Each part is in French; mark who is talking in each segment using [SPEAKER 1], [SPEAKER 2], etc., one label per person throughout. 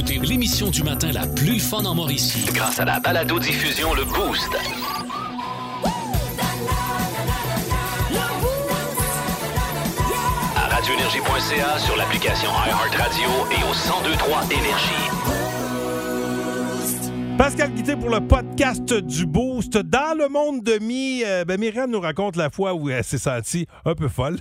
[SPEAKER 1] Écoutez l'émission du matin la plus fun en Mauricie grâce à la balado-diffusion Le Boost. À radioénergie.ca, sur l'application iHeartRadio et au 1023 Énergie.
[SPEAKER 2] Pascal Guité pour le podcast du Boost. Dans le monde de Mi, euh, ben Myriam nous raconte la fois où elle s'est sentie un peu folle.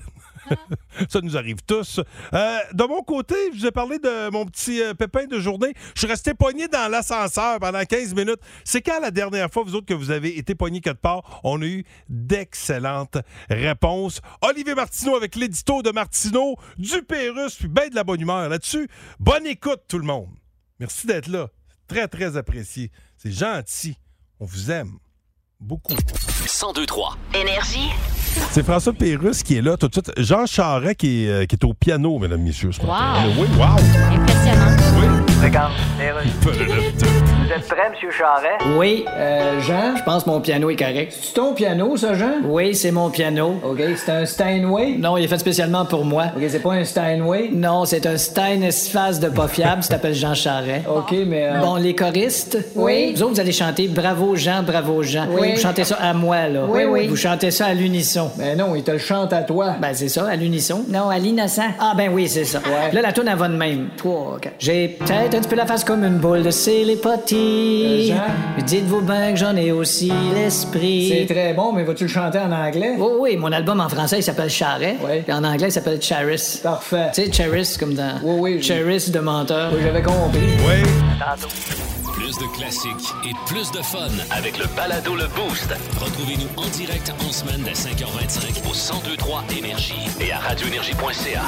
[SPEAKER 2] Ça nous arrive tous. Euh, de mon côté, je vous ai parlé de mon petit euh, pépin de journée. Je suis resté pogné dans l'ascenseur pendant 15 minutes. C'est quand la dernière fois, vous autres, que vous avez été pogné quelque part? On a eu d'excellentes réponses. Olivier Martineau avec l'édito de Martineau, du Pérus, puis ben de la bonne humeur là-dessus. Bonne écoute, tout le monde. Merci d'être là. Très, très apprécié. C'est gentil. On vous aime. Beaucoup.
[SPEAKER 1] 1023
[SPEAKER 3] Énergie.
[SPEAKER 2] C'est François Pérusse qui est là tout de suite. Jean Charret qui est, euh, qui est au piano, mesdames, messieurs. ce matin.
[SPEAKER 4] Wow.
[SPEAKER 2] Oui, wow.
[SPEAKER 4] Impressionnant.
[SPEAKER 5] Regarde, Vous êtes prêt, M. Charret?
[SPEAKER 6] Oui, euh, Jean, je pense que mon piano est correct.
[SPEAKER 5] C'est ton piano, ça, Jean?
[SPEAKER 6] Oui, c'est mon piano.
[SPEAKER 5] OK, c'est un Steinway?
[SPEAKER 6] Non, il est fait spécialement pour moi.
[SPEAKER 5] OK, c'est pas un Steinway?
[SPEAKER 6] Non, c'est un Stein Esphase de pas fiable, ça s'appelle Jean Charret.
[SPEAKER 5] OK, mais... euh,
[SPEAKER 6] Bon, les choristes,
[SPEAKER 3] Oui.
[SPEAKER 6] vous autres, vous allez chanter Bravo Jean, bravo Jean.
[SPEAKER 3] Oui.
[SPEAKER 6] Vous chantez ça à moi, là.
[SPEAKER 3] Oui, oui.
[SPEAKER 6] Vous chantez ça à l'unisson.
[SPEAKER 5] Ben non, il te le chante à toi.
[SPEAKER 6] Ben, c'est ça, à l'unisson?
[SPEAKER 3] Non, à l'innocent.
[SPEAKER 6] Ah, ben oui, c'est ça.
[SPEAKER 5] Ouais.
[SPEAKER 6] Là, la tourne, elle va de même. Trois, quatre. J'ai peut-être un petit peu la face comme une boule de.
[SPEAKER 5] Euh, Jean?
[SPEAKER 6] Mais Dites-vous bien que j'en ai aussi l'esprit.
[SPEAKER 5] C'est très bon, mais vas-tu le chanter en anglais?
[SPEAKER 6] Oui, oui, mon album en français, il s'appelle Charret.
[SPEAKER 5] Oui.
[SPEAKER 6] Et en anglais, il s'appelle Charis.
[SPEAKER 5] Parfait.
[SPEAKER 6] Tu sais, Charis, comme dans
[SPEAKER 5] Oui, oui, je-
[SPEAKER 6] Charis de menteur.
[SPEAKER 5] Oui, j'avais compris.
[SPEAKER 2] Oui.
[SPEAKER 1] Plus de classiques et plus de fun avec le balado Le Boost. Retrouvez-nous en direct en semaine dès 5h25 au 1023 Énergie et à radioénergie.ca.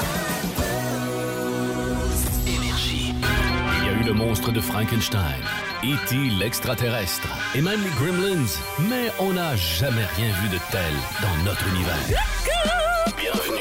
[SPEAKER 1] Énergie. Il y a eu le monstre de Frankenstein, E.T. l'extraterrestre et même les Gremlins, mais on n'a jamais rien vu de tel dans notre univers. Bienvenue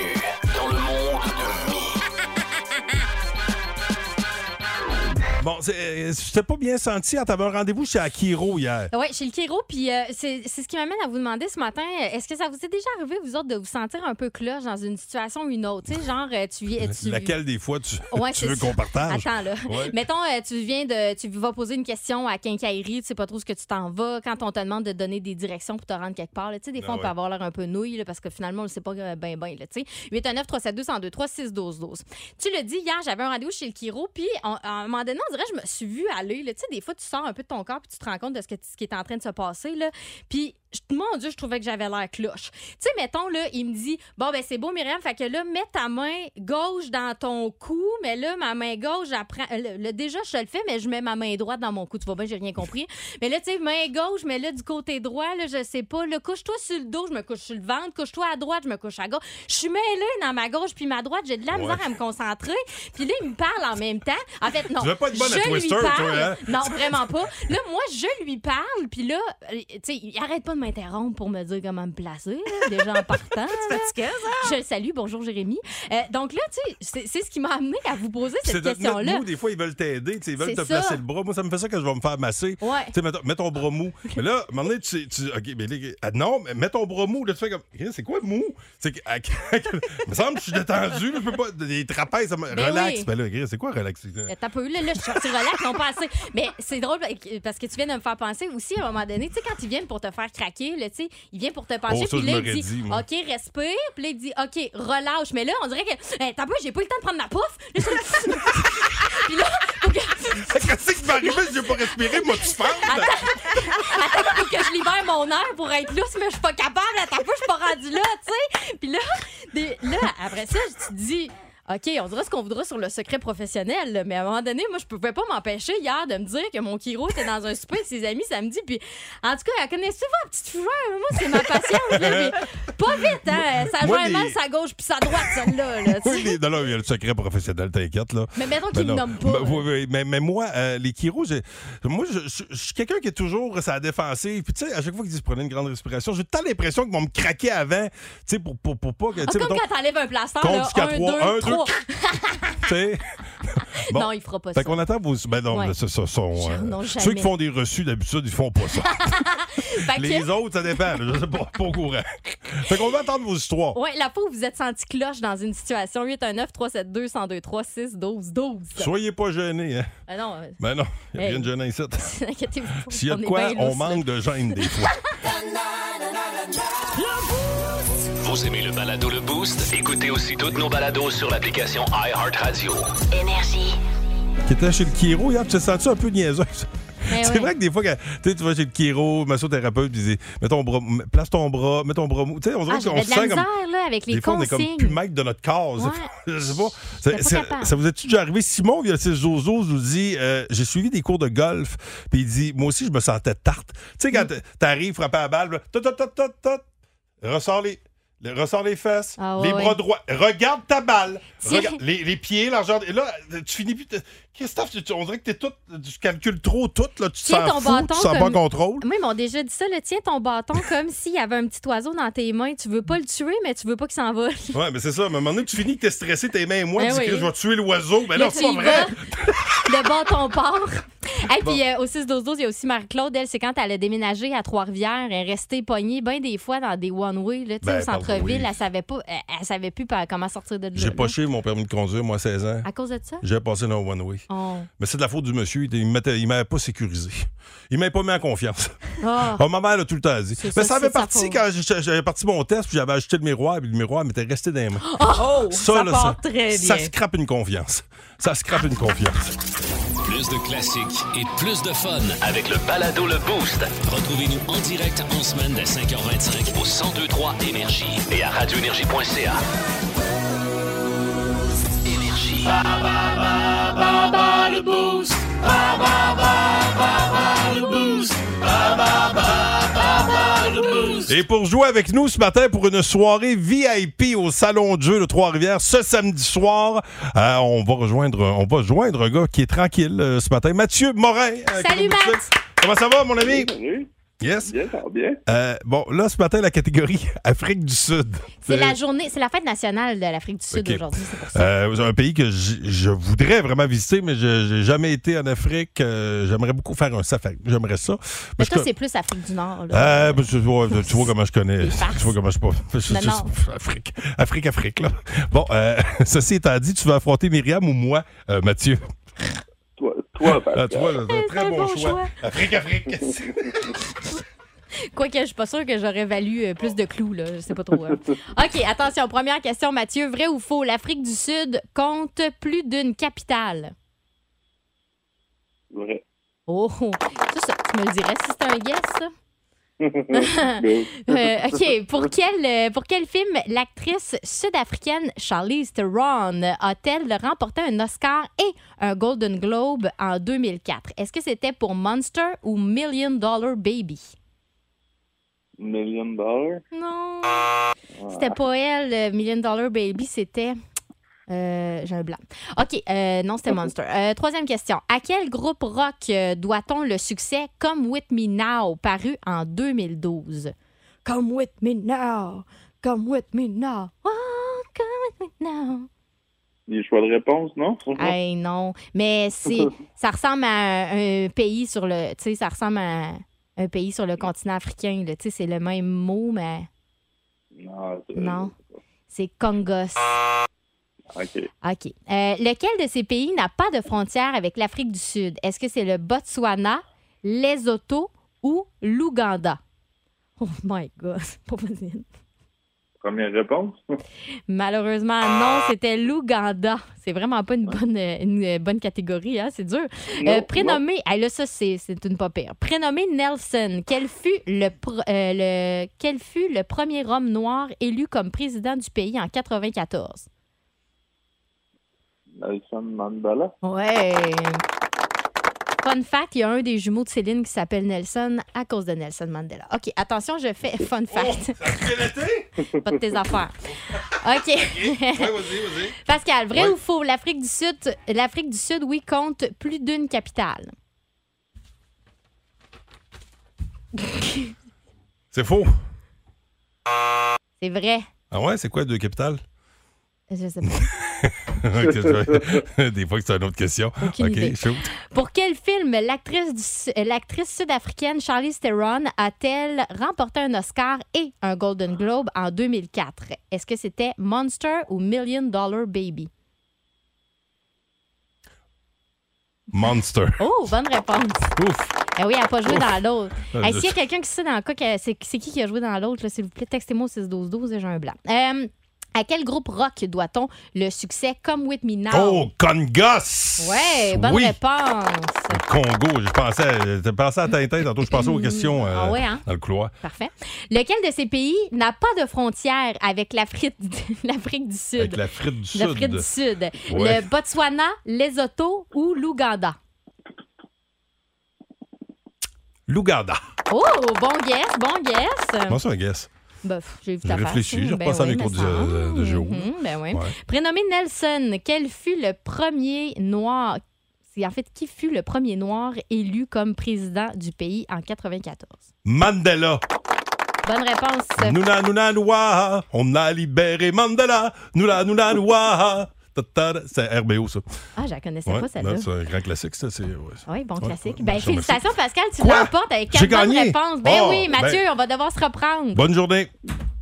[SPEAKER 2] Bon, euh, je t'ai pas bien senti. Tu avais un rendez-vous chez Akiro hier.
[SPEAKER 4] Oui, chez le Kiro, puis euh, c'est c'est ce qui m'amène à vous demander ce matin, euh, est-ce que ça vous est déjà arrivé, vous autres, de vous sentir un peu cloche dans une situation ou une autre? Tu sais, genre, euh, tu tu-
[SPEAKER 2] Laquelle des fois tu,
[SPEAKER 4] Ouais,
[SPEAKER 2] tu
[SPEAKER 4] c'est
[SPEAKER 2] veux
[SPEAKER 4] ça.
[SPEAKER 2] qu'on partage?
[SPEAKER 4] Attends, là.
[SPEAKER 2] Ouais.
[SPEAKER 4] Mettons, euh, tu viens de. Tu vas poser une question à Quincaillerie, tu sais pas trop ce que tu t'en vas. Quand on te demande de donner des directions pour te rendre quelque part, là, tu sais, des fois,
[SPEAKER 2] Ah
[SPEAKER 4] on peut
[SPEAKER 2] ouais.
[SPEAKER 4] avoir l'air un peu nouille, là, parce que finalement, on le sait pas bien, bien, là, tu sais. 819 372 1023 6 12 12 Tu le dis, hier, j'avais un rendez-vous chez le Kiro, puis on- à un moment donné, on je me suis vue aller, là. Tu sais, des fois, tu sors un peu de ton corps, puis tu te rends compte de ce, que, qui est en train de se passer, là. Puis, mon Dieu, je trouvais que j'avais l'air cloche. Tu sais, mettons, là, il me dit, bon, ben, c'est beau, Myriam, fait que là, mets ta main gauche dans ton cou, mais là, ma main gauche, j'apprends. Déjà, je le fais, mais je mets ma main droite dans mon cou. Tu vois bien, j'ai rien compris. Mais là, tu sais, main gauche, mais là, du côté droit, là, je sais pas. Là, couche-toi sur le dos, je me couche sur le ventre. Couche-toi à droite, je me couche à gauche. Je suis mêlée dans ma gauche puis ma droite. J'ai de la misère à me concentrer. Puis là, il me parle en même temps. En fait, non.
[SPEAKER 2] Tu veux pas être bonne à
[SPEAKER 4] je lui
[SPEAKER 2] Twister, toi, hein?
[SPEAKER 4] Non, vraiment pas. Là, moi, je lui parle, puis là, euh, tu sais, il arrête pas de m'interrompre pour me dire comment me placer, là, déjà en partant. là. Je le salue. Bonjour, Jérémy. Euh, donc là, tu sais, c'est- c'est ce qui m'a amené à vous poser cette question-là.
[SPEAKER 2] des fois, ils veulent t'aider, ils veulent te
[SPEAKER 4] ça.
[SPEAKER 2] placer le bras. Moi, ça me fait ça que je vais me faire masser.
[SPEAKER 4] Ouais.
[SPEAKER 2] Tu sais, mets, ton- mets ton bras mou. Mais là, à un moment donné, tu, tu OK, mais là, ah, non, mais mets ton bras mou. Là, tu fais comme, Chris, c'est quoi mou? C'est que, il me semble que je suis détendu, là, je peux pas, des trapèzes, ça me-
[SPEAKER 4] Ben
[SPEAKER 2] relax.
[SPEAKER 4] oui.
[SPEAKER 2] Ben là, c'est quoi relax?
[SPEAKER 4] Euh, T'as pas eu, là, là, je suis relax, non pas assez. Mais c'est drôle parce que tu viens de me faire penser aussi à un moment donné, tu sais, quand ils viennent pour te faire craquer, là, tu sais, ils viennent pour te pencher,
[SPEAKER 2] Oh,
[SPEAKER 4] puis
[SPEAKER 2] je
[SPEAKER 4] là, il dit. OK, respire, puis là, il dit, OK, relâche. Mais là, on dirait que, hey, t'as pas, j'ai pas eu le temps de prendre ma pouffe. Là, je- puis là,
[SPEAKER 2] Qu'est-ce qui va arriver si j'ai pas respiré? Moi, tu fends?
[SPEAKER 4] attends, faut que je libère mon air pour être lousse, mais je suis pas capable. Attends, pas, je suis pas rendue là, tu sais. Puis là, des- là, après ça, tu te dis, OK, on dira ce qu'on voudra sur le secret professionnel, mais à un moment donné, moi, je pouvais pas m'empêcher hier de me dire que mon Kiro était dans un souper avec ses amis samedi. Puis, en tout cas, elle connaissez votre petite fougère? Moi, c'est ma patience. Là, mais pas vite, hein? Ça
[SPEAKER 2] joue
[SPEAKER 4] mal sa gauche puis sa droite, celle-là. Là,
[SPEAKER 2] oui, là, il y a le secret professionnel, t'inquiète. là.
[SPEAKER 4] Mais mettons qu'il ne nomme pas.
[SPEAKER 2] Mais, oui, oui, mais, moi, euh, les Kiro, moi, je, suis quelqu'un qui est toujours sa défensive. Puis, tu sais, à chaque fois qu'ils disent prenez une grande respiration, j'ai tant l'impression qu'ils vont me craquer avant, tu sais, pour, pour, pour, pas que.
[SPEAKER 4] Ah, comme
[SPEAKER 2] mettons,
[SPEAKER 4] quand t'enlèves un plaster, là, 1,
[SPEAKER 2] 2, 3,
[SPEAKER 4] 1,
[SPEAKER 2] 2, 3, Bon.
[SPEAKER 4] Non, il fera pas
[SPEAKER 2] Fait
[SPEAKER 4] ça.
[SPEAKER 2] qu'on attend vos. Ben non,
[SPEAKER 4] Ouais.
[SPEAKER 2] c'est ça. Sont, euh,
[SPEAKER 4] Non,
[SPEAKER 2] ceux qui font des reçus, d'habitude, ils font pas ça.
[SPEAKER 4] Fait que-
[SPEAKER 2] Les autres, ça dépend. Je sais pas, pas au courant. Fait qu'on va attendre vos histoires.
[SPEAKER 4] Ouais, la où vous êtes senti cloche dans une situation, 819 372 1023 6 12 12.
[SPEAKER 2] Soyez pas gênés, hein.
[SPEAKER 4] Ah non, euh,
[SPEAKER 2] Ben non, il n'y a rien de gênant ici.
[SPEAKER 4] inquiétez-vous.
[SPEAKER 2] S'il y a de quoi, on manque de gêne des fois.
[SPEAKER 1] Vous aimez le balado Le Boost? Écoutez aussi toutes nos balados sur l'application iHeartRadio.
[SPEAKER 3] Énergie.
[SPEAKER 2] qui était chez le Kiro hier, tu te sens-tu un peu niaiseuse?
[SPEAKER 4] Eh
[SPEAKER 2] C'est vrai que des fois, quand, tu vas chez le Kiro, massothérapeute, puis il dit mets ton bras, place ton bras, mets ton bras mou. Tu sais, on dirait
[SPEAKER 4] Ah,
[SPEAKER 2] qu'on se sent comme.
[SPEAKER 4] là, avec les
[SPEAKER 2] Des fois, on est comme plus maître de notre corps.
[SPEAKER 4] Ouais.
[SPEAKER 2] Je sais pas. Ça, vous est-tu déjà arrivé? Simon, via le 6 Zozo, nous dit euh, J'ai suivi des cours de golf, puis il dit Moi aussi, je me sentais tarte. Tu sais,
[SPEAKER 4] Mm.
[SPEAKER 2] quand t'arrives, frapper à la balle, tot, tot, tot, tot, ressors les. Le- Ressors les fesses,
[SPEAKER 4] Ah ouais,
[SPEAKER 2] les bras
[SPEAKER 4] ouais.
[SPEAKER 2] droits. Regarde ta balle. Regarde les, les pieds, l'argent. Et là, tu finis plus. Christophe, tu- on dirait que t'es tout. Tu calcules trop tout. Là, tu
[SPEAKER 4] Tiens ton
[SPEAKER 2] fou,
[SPEAKER 4] bâton
[SPEAKER 2] tu pas
[SPEAKER 4] comme-
[SPEAKER 2] contrôle.
[SPEAKER 4] Moi, ils m'ont déjà dit ça, le tiens ton bâton comme s'il y avait un petit oiseau dans tes mains. Tu veux pas le tuer, mais tu veux pas qu'il s'envole.
[SPEAKER 2] Ouais, mais c'est ça. Mais à un moment donné, tu finis que t'es stressé, tes mains et moi,
[SPEAKER 4] Ben
[SPEAKER 2] tu dis
[SPEAKER 4] oui.
[SPEAKER 2] que je vais tuer l'oiseau. Ben
[SPEAKER 4] Là,
[SPEAKER 2] non, c'est pas vrai.
[SPEAKER 4] Le bâton part. Et puis euh, au 6 12 12 il y a aussi Marie-Claude. Elle, c'est quand elle a déménagé à Trois-Rivières. Elle est restée pognée bien des fois dans des one-way. là, tu sais,
[SPEAKER 2] Ben,
[SPEAKER 4] au centre-ville,
[SPEAKER 2] oui.
[SPEAKER 4] elle savait pas, elle, elle savait plus comment sortir de là.
[SPEAKER 2] J'ai
[SPEAKER 4] là.
[SPEAKER 2] poché mon permis de conduire, moi, à 16 ans.
[SPEAKER 4] À cause de ça?
[SPEAKER 2] J'ai passé dans le one-way.
[SPEAKER 4] Oh.
[SPEAKER 2] Mais c'est de la faute du monsieur. Il ne m'avait pas sécurisé. Il m'avait pas mis en confiance.
[SPEAKER 4] Ah.
[SPEAKER 2] Ah, ma mère l'a tout le temps dit. Mais
[SPEAKER 4] ça,
[SPEAKER 2] ça avait parti quand j'avais parti mon test, puis j'avais ajouté le miroir, puis le miroir m'était resté dans les mains.
[SPEAKER 4] Oh, ça,
[SPEAKER 2] là,
[SPEAKER 4] part très
[SPEAKER 2] ça
[SPEAKER 4] bien.
[SPEAKER 2] scrape une confiance. Ça scrape une confiance.
[SPEAKER 1] Plus de classiques et plus de fun avec le balado Le Boost. Retrouvez-nous en direct en semaine dès 5h25 au 1023 Énergie et à radioénergie.ca. Énergie.
[SPEAKER 2] Et pour jouer avec nous ce matin pour une soirée VIP au Salon de jeu de Trois-Rivières ce samedi soir, euh, on va rejoindre on va joindre un gars qui est tranquille euh, ce matin, Mathieu Morin. euh,
[SPEAKER 4] Salut, Matt.
[SPEAKER 2] Comment ça va mon ami?
[SPEAKER 7] Salut.
[SPEAKER 2] Yes.
[SPEAKER 7] Bien, ça va bien.
[SPEAKER 2] Euh, bon, là ce matin la catégorie Afrique du Sud.
[SPEAKER 4] C'est la journée, c'est la fête nationale de l'Afrique du Sud aujourd'hui, c'est pour ça.
[SPEAKER 2] Euh, un pays que j- je voudrais vraiment visiter, mais je n'ai jamais été en Afrique. Euh, J'aimerais beaucoup faire un safari. J'aimerais ça.
[SPEAKER 4] Mais toi, c'est plus Afrique du Nord. Là.
[SPEAKER 2] Euh, ben, tu, vois, tu vois comment je connais. Tu vois comment je suis pas.
[SPEAKER 4] Non, non.
[SPEAKER 2] Afrique. Afrique, Afrique, là. Bon, euh, ceci étant dit, tu vas affronter Myriam ou moi, euh, Mathieu?
[SPEAKER 7] Toi, toi Pascal?
[SPEAKER 2] vois, c'est un très
[SPEAKER 4] un
[SPEAKER 2] bon,
[SPEAKER 4] bon
[SPEAKER 2] choix.
[SPEAKER 4] choix.
[SPEAKER 2] Afrique, Afrique.
[SPEAKER 4] Quoique, je suis pas sûre que j'aurais valu euh, plus de clous, là. Je sais pas trop. hein. OK, attention, première question, Mathieu. Vrai ou faux? L'Afrique du Sud compte plus d'une capitale.
[SPEAKER 7] Vrai.
[SPEAKER 4] Oh, ça, ça, tu me le dirais si c'était un guess, ça? Euh, OK, pour quel, euh, pour quel film l'actrice sud-africaine Charlize Theron a-t-elle remporté un Oscar et un Golden Globe en 2004? Est-ce que c'était pour Monster ou Million Dollar Baby?
[SPEAKER 7] Million dollar?
[SPEAKER 4] Non. C'était pas elle, euh, Million Dollar Baby, c'était. Euh, J'ai un blanc. OK, euh, non, c'était Monster. Euh, troisième question. À quel groupe rock doit-on le succès Come With Me Now, paru en 2012? Come With Me Now, Come With Me Now, oh, Come With Me Now.
[SPEAKER 7] Les choix de réponse, non?
[SPEAKER 4] Hey, non. Mais c'est, ça ressemble à un, un pays sur le. Tu sais, ça ressemble à un pays sur le continent africain. Tu sais, c'est le même mot, mais
[SPEAKER 7] Non. c'est-
[SPEAKER 4] non. C'est Congos.
[SPEAKER 7] OK.
[SPEAKER 4] OK. Euh, lequel de ces pays n'a pas de frontière avec l'Afrique du Sud? Est-ce que c'est le Botswana, Lesotho ou l'Ouganda? Oh my God, c'est pas possible.
[SPEAKER 7] Première réponse?
[SPEAKER 4] Malheureusement, non, c'était l'Ouganda. C'est vraiment pas une bonne, une euh, bonne catégorie, hein? c'est dur.
[SPEAKER 7] Non,
[SPEAKER 4] Euh, prénommé, ah, là, ça, c'est c'est une pas pire. Prénommé Nelson, quel fut, le, euh, le, quel fut le premier homme noir élu comme président du pays en 94?
[SPEAKER 7] Nelson Mandela.
[SPEAKER 4] Ouais. Fun fact, il y a un des jumeaux de Céline qui s'appelle Nelson à cause de Nelson Mandela. OK, attention, je fais fun fact. Pas de tes affaires. OK.
[SPEAKER 2] Ouais, vas-y, vas-y.
[SPEAKER 4] Pascal, vrai
[SPEAKER 2] Ouais.
[SPEAKER 4] ou faux, l'Afrique du Sud, l'Afrique du Sud, oui, compte plus d'une capitale.
[SPEAKER 2] C'est faux.
[SPEAKER 4] C'est vrai.
[SPEAKER 2] Ah ouais, c'est quoi deux capitales?
[SPEAKER 4] Je sais pas.
[SPEAKER 2] Des fois c'est une autre question.
[SPEAKER 4] Aucune
[SPEAKER 2] OK,
[SPEAKER 4] idée.
[SPEAKER 2] shoot.
[SPEAKER 4] Pour quel film l'actrice euh, l'actrice sud-africaine Charlize Theron a-t-elle remporté un Oscar et un Golden Globe en 2004? Est-ce que c'était Monster ou Million Dollar Baby?
[SPEAKER 2] Monster.
[SPEAKER 4] Oh, bonne réponse.
[SPEAKER 2] Ouf.
[SPEAKER 4] Eh oui, elle n'a pas joué dans l'autre. Hey, S'il y a quelqu'un qui sait dans le cas, c'est qui qui a joué dans l'autre, s'il vous plaît, textez-moi au 6-12-12 et j'ai un blanc. Euh, à quel groupe rock doit-on le succès Come With Me Now?
[SPEAKER 2] Oh, Congos!
[SPEAKER 4] Ouais, bonne
[SPEAKER 2] oui.
[SPEAKER 4] réponse.
[SPEAKER 2] Congo, je pensais, j'ai pensé à Tintin tantôt, je pensais aux questions euh,
[SPEAKER 4] Ah ouais, hein?
[SPEAKER 2] dans le couloir.
[SPEAKER 4] Parfait. Lequel de ces pays n'a pas de frontière avec l'Afrique du Sud?
[SPEAKER 2] Avec l'Afrique du Sud.
[SPEAKER 4] L'Afrique du Sud.
[SPEAKER 2] Ouais.
[SPEAKER 4] Le Botswana, Lesotho ou l'Ouganda?
[SPEAKER 2] L'Ouganda.
[SPEAKER 4] Oh, bon guess, bon guess.
[SPEAKER 2] Comment ça, un guess?
[SPEAKER 4] Ben, j'ai vu ta face.
[SPEAKER 2] réfléchi, j'ai
[SPEAKER 4] Ben
[SPEAKER 2] repassé à mes cours de- de- géo.
[SPEAKER 4] Mhm, ben oui.
[SPEAKER 2] Ouais.
[SPEAKER 4] Prénommé Nelson, quel fut le premier noir... C'est en fait qui fut le premier noir élu comme président du pays en 94?
[SPEAKER 2] Mandela.
[SPEAKER 4] Bonne réponse.
[SPEAKER 2] Nouna, nouna, noua. On a libéré Mandela. Noula, noula, noua. C'est RBO, ça.
[SPEAKER 4] Ah, je la connaissais
[SPEAKER 2] Ouais,
[SPEAKER 4] pas, celle-là.
[SPEAKER 2] c'est un grand classique, ça. Ouais.
[SPEAKER 4] Oui, bon
[SPEAKER 2] Ouais,
[SPEAKER 4] classique.
[SPEAKER 2] ouais,
[SPEAKER 4] Ben,
[SPEAKER 2] merci,
[SPEAKER 4] félicitations, Pascal, tu l'emportes avec quatre bonnes réponses. Ben
[SPEAKER 2] Oh,
[SPEAKER 4] oui, Mathieu,
[SPEAKER 2] ben-
[SPEAKER 4] on va devoir se reprendre.
[SPEAKER 2] Bonne journée.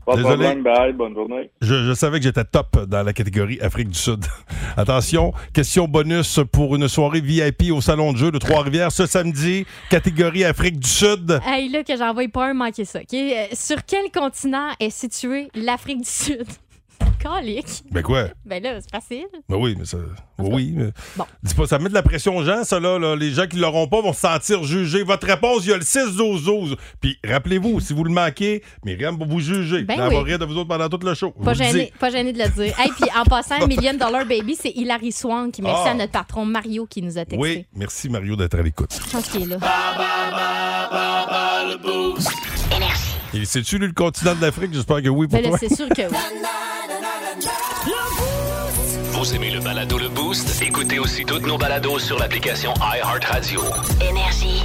[SPEAKER 7] Pas
[SPEAKER 2] Désolé.
[SPEAKER 7] problème, bye, bonne journée.
[SPEAKER 2] Je, je savais que j'étais top dans la catégorie Afrique du Sud. Attention, question bonus pour une soirée VIP au Salon de jeu de Trois-Rivières ce samedi. Catégorie Afrique du Sud.
[SPEAKER 4] Hey, là, que j'en vois pas un manquer ça. OK? Euh, sur quel continent est située l'Afrique du Sud? Calique.
[SPEAKER 2] Ben quoi?
[SPEAKER 4] Ben là, c'est facile.
[SPEAKER 2] Ben oui, mais ça. Oui, mais.
[SPEAKER 4] Bon.
[SPEAKER 2] Dis pas, ça met de la pression aux gens, ça, là. là. Les gens qui l'auront pas vont se sentir jugés. Votre réponse, il y a le 6-12-12. Puis rappelez-vous, si vous le manquez, Myriam va vous juger.
[SPEAKER 4] Ben
[SPEAKER 2] Elle va rire de vous autres pendant tout le show.
[SPEAKER 4] Pas
[SPEAKER 2] le
[SPEAKER 4] gêné,
[SPEAKER 2] dis.
[SPEAKER 4] pas gêné de le dire. Hey, puis en passant, Million Dollar Baby, c'est Hilary Swank. qui Merci
[SPEAKER 2] Ah.
[SPEAKER 4] à notre patron Mario qui nous a texté.
[SPEAKER 2] Oui, merci Mario d'être à l'écoute.
[SPEAKER 4] Je pense qu'il est là.
[SPEAKER 2] Et sais-tu, lui, le continent de l'Afrique? J'espère que oui pour
[SPEAKER 4] Ben là,
[SPEAKER 2] toi.
[SPEAKER 4] c'est sûr que oui.
[SPEAKER 1] Vous aimez le balado Le Boost? Écoutez aussi toutes nos balados sur l'application iHeartRadio.
[SPEAKER 3] Énergie.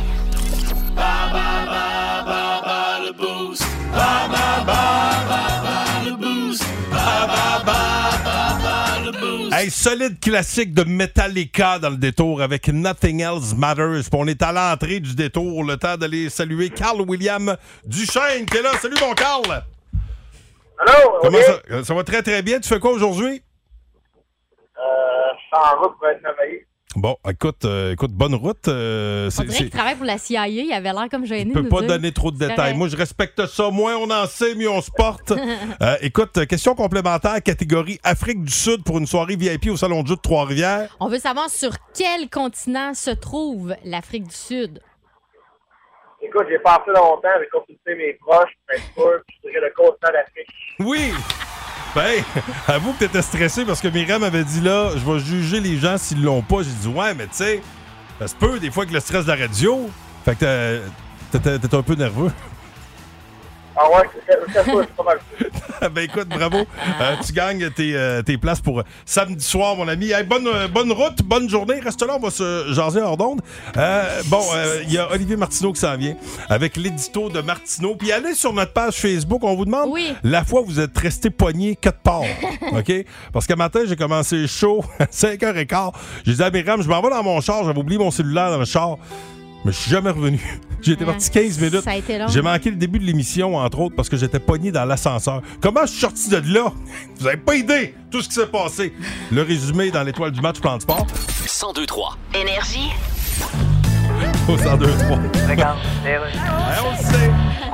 [SPEAKER 2] Hey, solide classique de Metallica dans le détour avec Nothing Else Matters. Puis on est à l'entrée du détour, le temps d'aller saluer Carl William Duchesne qui est là. Salut mon Carl!
[SPEAKER 5] Allô?
[SPEAKER 2] Comment
[SPEAKER 5] oui?
[SPEAKER 2] ça, ça va très très bien. Tu fais quoi aujourd'hui?
[SPEAKER 5] Euh, je suis en route pour être travailler.
[SPEAKER 2] Bon, écoute, euh, écoute, bonne route. euh,
[SPEAKER 4] On
[SPEAKER 2] c'est-
[SPEAKER 4] dirait qu'il travaille pour la CIA. Il avait l'air comme gêné.
[SPEAKER 2] Je
[SPEAKER 4] de
[SPEAKER 2] peux pas
[SPEAKER 4] dire.
[SPEAKER 2] donner trop de
[SPEAKER 4] C'est
[SPEAKER 2] détails.
[SPEAKER 4] correct.
[SPEAKER 2] Moi, je respecte ça. Moins on en sait, mieux on se porte. Euh, écoute, euh, question complémentaire, catégorie Afrique du Sud pour une soirée VIP au Salon de jeu de Trois-Rivières.
[SPEAKER 4] On veut savoir sur quel continent se trouve l'Afrique du Sud.
[SPEAKER 5] Écoute, j'ai passé longtemps, j'ai consulté mes proches, Facebook, puis je dirais le continent d'Afrique.
[SPEAKER 2] Oui! Ben, avoue que t'étais stressé parce que Myriam avait dit là, je vais juger les gens s'ils l'ont pas. J'ai dit, ouais, mais tu sais, ça se peut des fois que le stress de la radio. Fait que t'étais un peu nerveux.
[SPEAKER 5] Ah ouais, c'est pas mal.
[SPEAKER 2] ben écoute, bravo. Euh, tu gagnes tes, euh, tes places pour euh, samedi soir, mon ami. Hey, bonne, bonne route, bonne journée. Reste là, on va se jaser hors d'onde. Euh, bon, il y a Olivier Martineau qui s'en vient avec l'édito de Martineau. Puis allez sur notre page Facebook, on vous demande
[SPEAKER 4] Oui.
[SPEAKER 2] la fois où vous êtes resté pogné quatre parts. OK? Parce que matin, j'ai commencé chaud à 5h15. J'ai dit à Myriam, je m'en vais dans mon char, j'avais oublié mon cellulaire dans le char. Mais je suis jamais revenu. J'ai été
[SPEAKER 4] Ouais.
[SPEAKER 2] parti 15 minutes.
[SPEAKER 4] Ça a été long.
[SPEAKER 2] J'ai manqué le début de l'émission, entre autres, parce que j'étais pogné dans l'ascenseur. Comment je suis sorti de là? Vous avez pas idée tout ce qui s'est passé. Le résumé dans l'étoile du match Plan de Sport
[SPEAKER 1] 1023.
[SPEAKER 3] Énergie.
[SPEAKER 2] au 102-3.
[SPEAKER 5] Regarde, rues.
[SPEAKER 2] on le sait.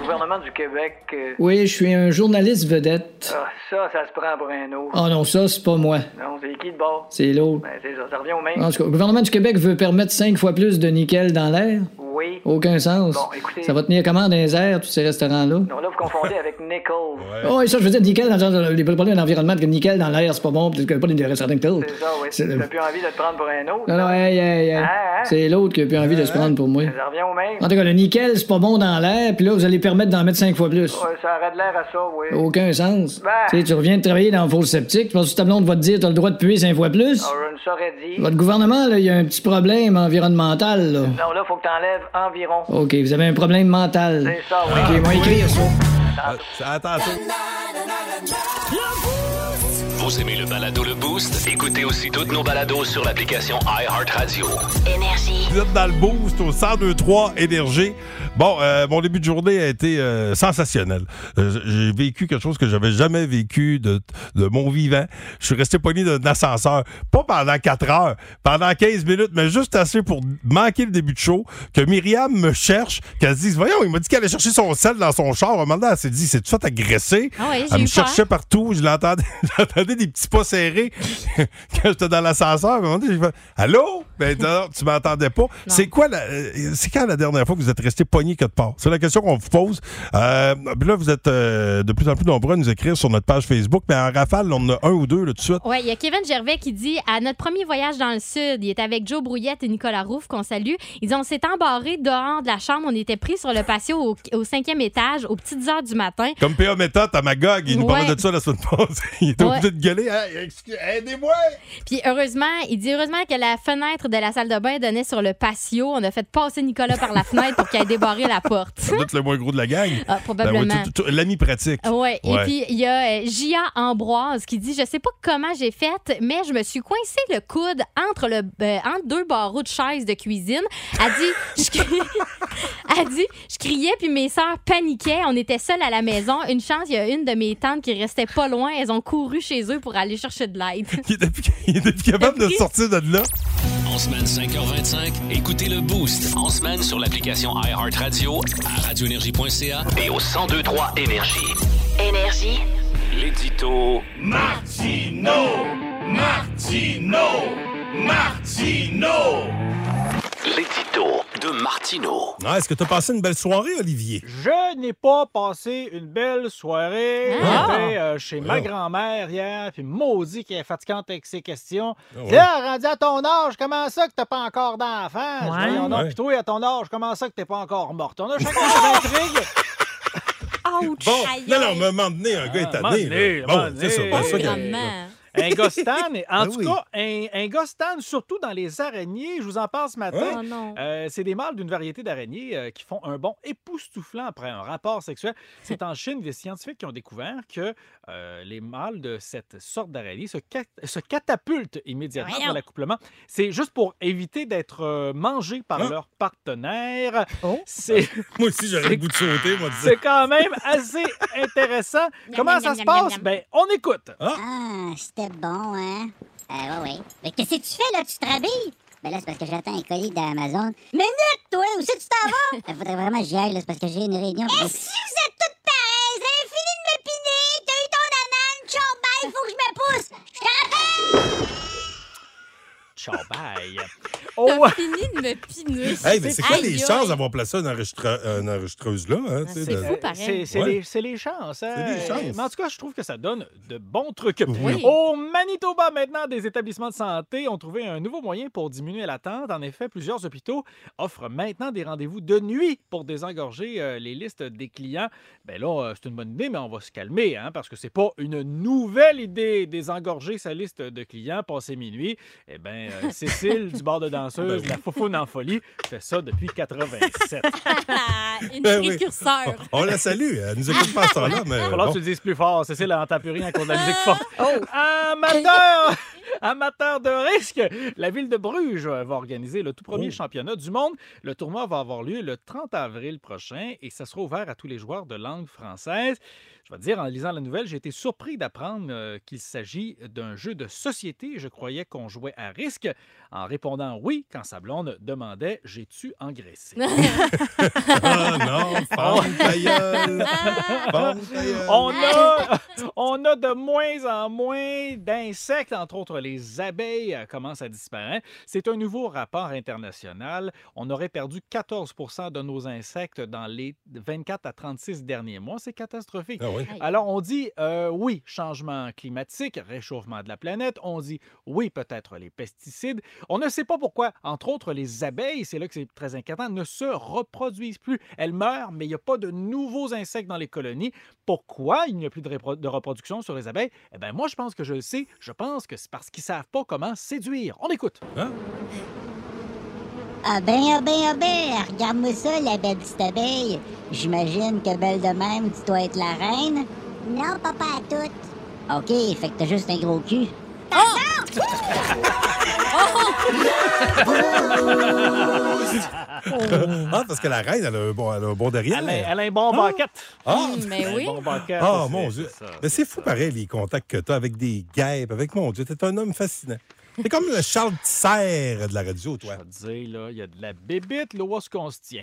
[SPEAKER 5] Le gouvernement du Québec, euh,
[SPEAKER 6] Oui, je suis un journaliste vedette.
[SPEAKER 5] ah, ça, ça se prend pour un autre.
[SPEAKER 6] Oh non, ça, c'est pas moi.
[SPEAKER 5] Non, c'est qui de bord?
[SPEAKER 6] C'est l'autre.
[SPEAKER 5] Ben, c'est ça, ça revient au même.
[SPEAKER 6] En tout cas, le gouvernement du Québec veut permettre cinq fois plus de nickel dans l'air?
[SPEAKER 5] Oui,
[SPEAKER 6] Aucun sens.
[SPEAKER 3] Bon, écoutez-
[SPEAKER 6] Ça va tenir comment dans les airs, tous ces restaurants-là?
[SPEAKER 3] Non, là, vous confondez avec Nickel.
[SPEAKER 6] Oh, et ça, je veux dire, nickel dans, dans, les problèmes d'environnement, que nickel dans l'air, c'est pas bon, peut-être que pas des restaurants nickel.
[SPEAKER 3] C'est ça, oui.
[SPEAKER 6] C'est-
[SPEAKER 3] T'as plus envie de te prendre pour un autre.
[SPEAKER 6] Non, non, hey, hey, hey.
[SPEAKER 3] Hein, hein?
[SPEAKER 6] C'est l'autre qui a plus envie de se prendre pour moi.
[SPEAKER 3] Ça revient au même.
[SPEAKER 6] En tout cas, le nickel, c'est pas bon dans l'air, puis là, vous allez permettre d'en mettre cinq fois plus.
[SPEAKER 3] Ouais, ça aurait de l'air à ça, oui.
[SPEAKER 6] Aucun sens.
[SPEAKER 3] Ben.
[SPEAKER 6] Tu sais, tu reviens de travailler dans le four septique, tu penses que ta blonde va te dire t'as le droit de puer cinq fois plus?
[SPEAKER 3] Je ne saurais dire.
[SPEAKER 6] Votre gouvernement, là, il y a un petit problème environnemental, là.
[SPEAKER 3] Non, là, faut que t'enlèves environ.
[SPEAKER 6] OK, vous avez un problème mental.
[SPEAKER 3] C'est ça, oui.
[SPEAKER 6] OK, moi, écrire ça.
[SPEAKER 2] Ah, Attention.
[SPEAKER 1] Vous aimez le balado Le Boost? Écoutez aussi toutes nos balados sur l'application iHeartRadio.
[SPEAKER 2] Vous êtes dans le boost au 1023 Énergie. Bon, euh, mon début de journée a été euh, sensationnel. Euh, J'ai vécu quelque chose que j'avais jamais vécu de, de mon vivant. Je suis resté pogné d'un ascenseur, pas pendant 4 heures, pendant 15 minutes, mais juste assez pour manquer le début de show, que Myriam me cherche, qu'elle se dise, voyons, il m'a dit qu'elle allait chercher son sel dans son char. À un moment donné, elle s'est dit, c'est tout fait agresser.
[SPEAKER 4] Ah ouais,
[SPEAKER 2] elle me
[SPEAKER 4] peur.
[SPEAKER 2] cherchait partout, je l'entendais, j'entendais des petits pas serrés quand j'étais dans l'ascenseur. À un moment donné, j'ai fait, Allô? Ben non, tu m'entendais pas. C'est quoi la, euh, c'est quand la dernière fois que vous êtes resté pogné quelque part? C'est la question qu'on vous pose. Euh, puis là, vous êtes euh, de plus en plus nombreux à nous écrire sur notre page Facebook, mais en rafale, on en a un ou deux là, tout de suite.
[SPEAKER 4] Ouais, il y a Kevin Gervais qui dit à notre premier voyage dans le sud, il est avec Joe Brouillette et Nicolas Rouf qu'on salue. Ils disent on s'est embarré dehors de la chambre, on était pris sur le patio au, au cinquième étage aux petites heures du matin.
[SPEAKER 2] Comme P.A. Méthode à Magog, il nous
[SPEAKER 4] Ouais.
[SPEAKER 2] parlait de ça la semaine passée. Il était obligé de gueuler. Hey, excuse- aidez-moi!
[SPEAKER 4] Puis heureusement, il dit heureusement que la fenêtre de la salle de bain donnait sur le patio. On a fait passer Nicolas par la fenêtre pour qu'il ait débarré la porte.
[SPEAKER 2] Doit être le moins gros de la gang.
[SPEAKER 4] Ah, probablement.
[SPEAKER 2] Ben ouais, L'ami pratique.
[SPEAKER 4] Ouais. Et
[SPEAKER 2] Ouais.
[SPEAKER 4] puis, il y a euh, Gia Ambroise qui dit Je sais pas comment j'ai fait, mais je me suis coincé le coude entre, le, euh, entre deux barreaux de chaise de cuisine. Elle dit Je, cri- Elle dit, je criais, puis mes sœurs paniquaient. On était seuls à la maison. Une chance, il y a une de mes tantes qui restait pas loin. Elles ont couru chez eux pour aller chercher de l'aide.
[SPEAKER 2] Il il était plus capable de sortir de là.
[SPEAKER 1] En semaine 5h25, écoutez le Boost. En semaine sur l'application iHeartRadio, à radioénergie.ca et au 1023 Énergie.
[SPEAKER 8] Énergie.
[SPEAKER 1] L'édito
[SPEAKER 9] Martino! Martino! Martino!
[SPEAKER 1] L'édito de Martino.
[SPEAKER 2] Ah, Est-ce que tu as passé une belle soirée, Olivier?
[SPEAKER 10] Je n'ai pas passé une belle soirée.
[SPEAKER 2] Ah!
[SPEAKER 10] J'étais euh, chez ma grand-mère hier, puis maudit qui est fatigante avec ses questions.
[SPEAKER 2] Ah ouais.
[SPEAKER 10] Là, rendu à ton âge, comment ça que t'as pas encore d'enfant?
[SPEAKER 2] Ouais.
[SPEAKER 10] Voyons donc,
[SPEAKER 2] Ouais.
[SPEAKER 10] puis toi, à ton âge, comment ça que t'es pas encore morte? On a chacun ses intrigues.
[SPEAKER 4] Ouch!
[SPEAKER 2] Bon, non, non, mais à un moment donné, un gars est tanné.
[SPEAKER 10] donné,
[SPEAKER 2] là. Bon, c'est ça. ben, ça, qu'il-
[SPEAKER 4] grandement.
[SPEAKER 10] Un gostan, en
[SPEAKER 2] Ben
[SPEAKER 10] tout
[SPEAKER 2] oui.
[SPEAKER 10] cas, un, un gostan, surtout dans les araignées, je vous en parle ce matin.
[SPEAKER 4] Oh non.
[SPEAKER 10] Euh, c'est des mâles d'une variété d'araignées euh, qui font un bond époustouflant après un rapport sexuel. C'est en Chine, des scientifiques qui ont découvert que euh, les mâles de cette sorte d'araignée se, cat- se catapultent immédiatement
[SPEAKER 4] Voyons.
[SPEAKER 10] dans l'accouplement. C'est juste pour éviter d'être euh, mangés par
[SPEAKER 2] Hein?
[SPEAKER 10] leur partenaire.
[SPEAKER 4] Oh.
[SPEAKER 10] C'est
[SPEAKER 2] Moi aussi, j'aurais le goût de sauter, moi,
[SPEAKER 10] c'est quand même assez intéressant. Comment ça se passe? Ben, on écoute.
[SPEAKER 11] Ah, c'était bon, hein? Ah, ouais, ouais. Mais qu'est-ce que tu fais, là? Tu te rhabilles? Ben là, c'est parce que j'attends un colis d'Amazon. Minute, toi! Où c'est que tu t'en vas? Il faudrait vraiment que j'y aille, là. C'est parce que j'ai une réunion. Et si vous êtes toutes pareilles? Vous avez fini de m'épiner? T'as eu ton anane? Ciao, bye! Faut que je me pousse! Je te rappelle!
[SPEAKER 10] Ciao, bye.
[SPEAKER 4] T'as
[SPEAKER 10] Oh,
[SPEAKER 4] fini de me piner.
[SPEAKER 2] Hey, mais c'est quoi les
[SPEAKER 4] aïe.
[SPEAKER 2] chances d'avoir placé une, enregistre- une enregistreuse là? Hein, sais,
[SPEAKER 4] c'est
[SPEAKER 2] de-
[SPEAKER 4] fou, pareil.
[SPEAKER 10] C'est
[SPEAKER 2] Ouais.
[SPEAKER 10] les, chances. hein.
[SPEAKER 2] C'est les chances.
[SPEAKER 10] Mais en tout cas, je trouve que ça donne de bons trucs.
[SPEAKER 4] Oui.
[SPEAKER 10] Au Manitoba, maintenant, des établissements de santé ont trouvé un nouveau moyen pour diminuer l'attente. En effet, plusieurs hôpitaux offrent maintenant des rendez-vous de nuit pour désengorger euh, les listes des clients. Ben là, euh, c'est une bonne idée, mais on va se calmer, hein, parce que c'est pas une nouvelle idée désengorger sa liste de clients passé minuit. Eh bien, Cécile du bar de danseuse, la foufoune en folie, fait ça depuis 87.
[SPEAKER 4] Une
[SPEAKER 2] Ben oui.
[SPEAKER 4] précurseur.
[SPEAKER 2] On la salue. Elle nous écoute pas à ce temps-là, mais.
[SPEAKER 10] Alors,
[SPEAKER 2] bon.
[SPEAKER 10] tu le dises plus fort. Cécile, elle n'entend plus rien à cause de la musique forte.
[SPEAKER 4] Oh.
[SPEAKER 10] Amateur! Amateur de risque! La ville de Bruges va organiser le tout premier
[SPEAKER 2] Oh.
[SPEAKER 10] championnat du monde. Le tournoi va avoir lieu le 30 avril prochain et ça sera ouvert à tous les joueurs de langue française. Je vais te dire, en lisant la nouvelle, j'ai été surpris d'apprendre euh, qu'il s'agit d'un jeu de société. Je croyais qu'on jouait à risque en répondant oui quand sa blonde demandait J'ai-tu engraissé?
[SPEAKER 2] Ah non, ferme ta gueule. Ferme ta gueule.
[SPEAKER 10] On a, on a de moins en moins d'insectes, entre autres les les abeilles euh, commencent à disparaître. C'est un nouveau rapport international. On aurait perdu 14% de nos insectes dans les 24 à 36 derniers mois. C'est catastrophique.
[SPEAKER 2] Ah oui?
[SPEAKER 10] Alors, on dit euh, oui, changement climatique, réchauffement de la planète. On dit oui, peut-être les pesticides. On ne sait pas pourquoi, entre autres, les abeilles, c'est là que c'est très inquiétant, ne se reproduisent plus. Elles meurent, mais il n'y a pas de nouveaux insectes dans les colonies. Pourquoi il n'y a plus de, repro- de reproduction sur les abeilles? Eh bien, moi, je pense que je le sais. Je pense que c'est parce qu'ils savent pas comment séduire. On écoute.
[SPEAKER 11] Ah ben, ah ben, ah ben, regarde-moi ça, la belle petite abeille. J'imagine que belle de même, tu dois être la reine.
[SPEAKER 8] Non, papa à toutes.
[SPEAKER 11] OK, fait que t'as juste un gros cul.
[SPEAKER 2] ah, parce que la reine, elle a un bon, elle a un bon derrière.
[SPEAKER 10] Elle a, elle a un bon banquette.
[SPEAKER 2] Ah,
[SPEAKER 4] mais
[SPEAKER 10] Un
[SPEAKER 4] oui.
[SPEAKER 10] bon banquette,
[SPEAKER 2] Ah, mon Dieu.
[SPEAKER 10] ça.
[SPEAKER 2] Mais c'est fou, pareil, les contacts que tu as avec des guêpes, avec mon Dieu. T'es un homme fascinant. T'es comme le Charles Tisser de la radio, toi.
[SPEAKER 10] Je vais te dire, là, il y a de la bébite, là, où est-ce qu'on se tient?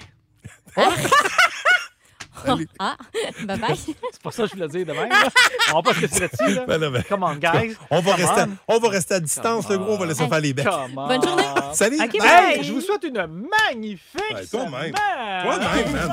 [SPEAKER 4] Ah, bye bye.
[SPEAKER 10] C'est pas ça que je voulais dire de même. là. On va pas se laisser là-dessus. Là.
[SPEAKER 2] Ben ben,
[SPEAKER 10] Come on, guys.
[SPEAKER 2] On va,
[SPEAKER 10] Come
[SPEAKER 2] rester, à-
[SPEAKER 10] on.
[SPEAKER 2] on va rester à distance, le gros. On va laisser faire les becs.
[SPEAKER 10] Come on.
[SPEAKER 4] Bonne journée.
[SPEAKER 2] Salut.
[SPEAKER 10] Hey, je vous souhaite une magnifique
[SPEAKER 2] Ouais, toi-même.
[SPEAKER 10] semaine.
[SPEAKER 2] Toi-même, man.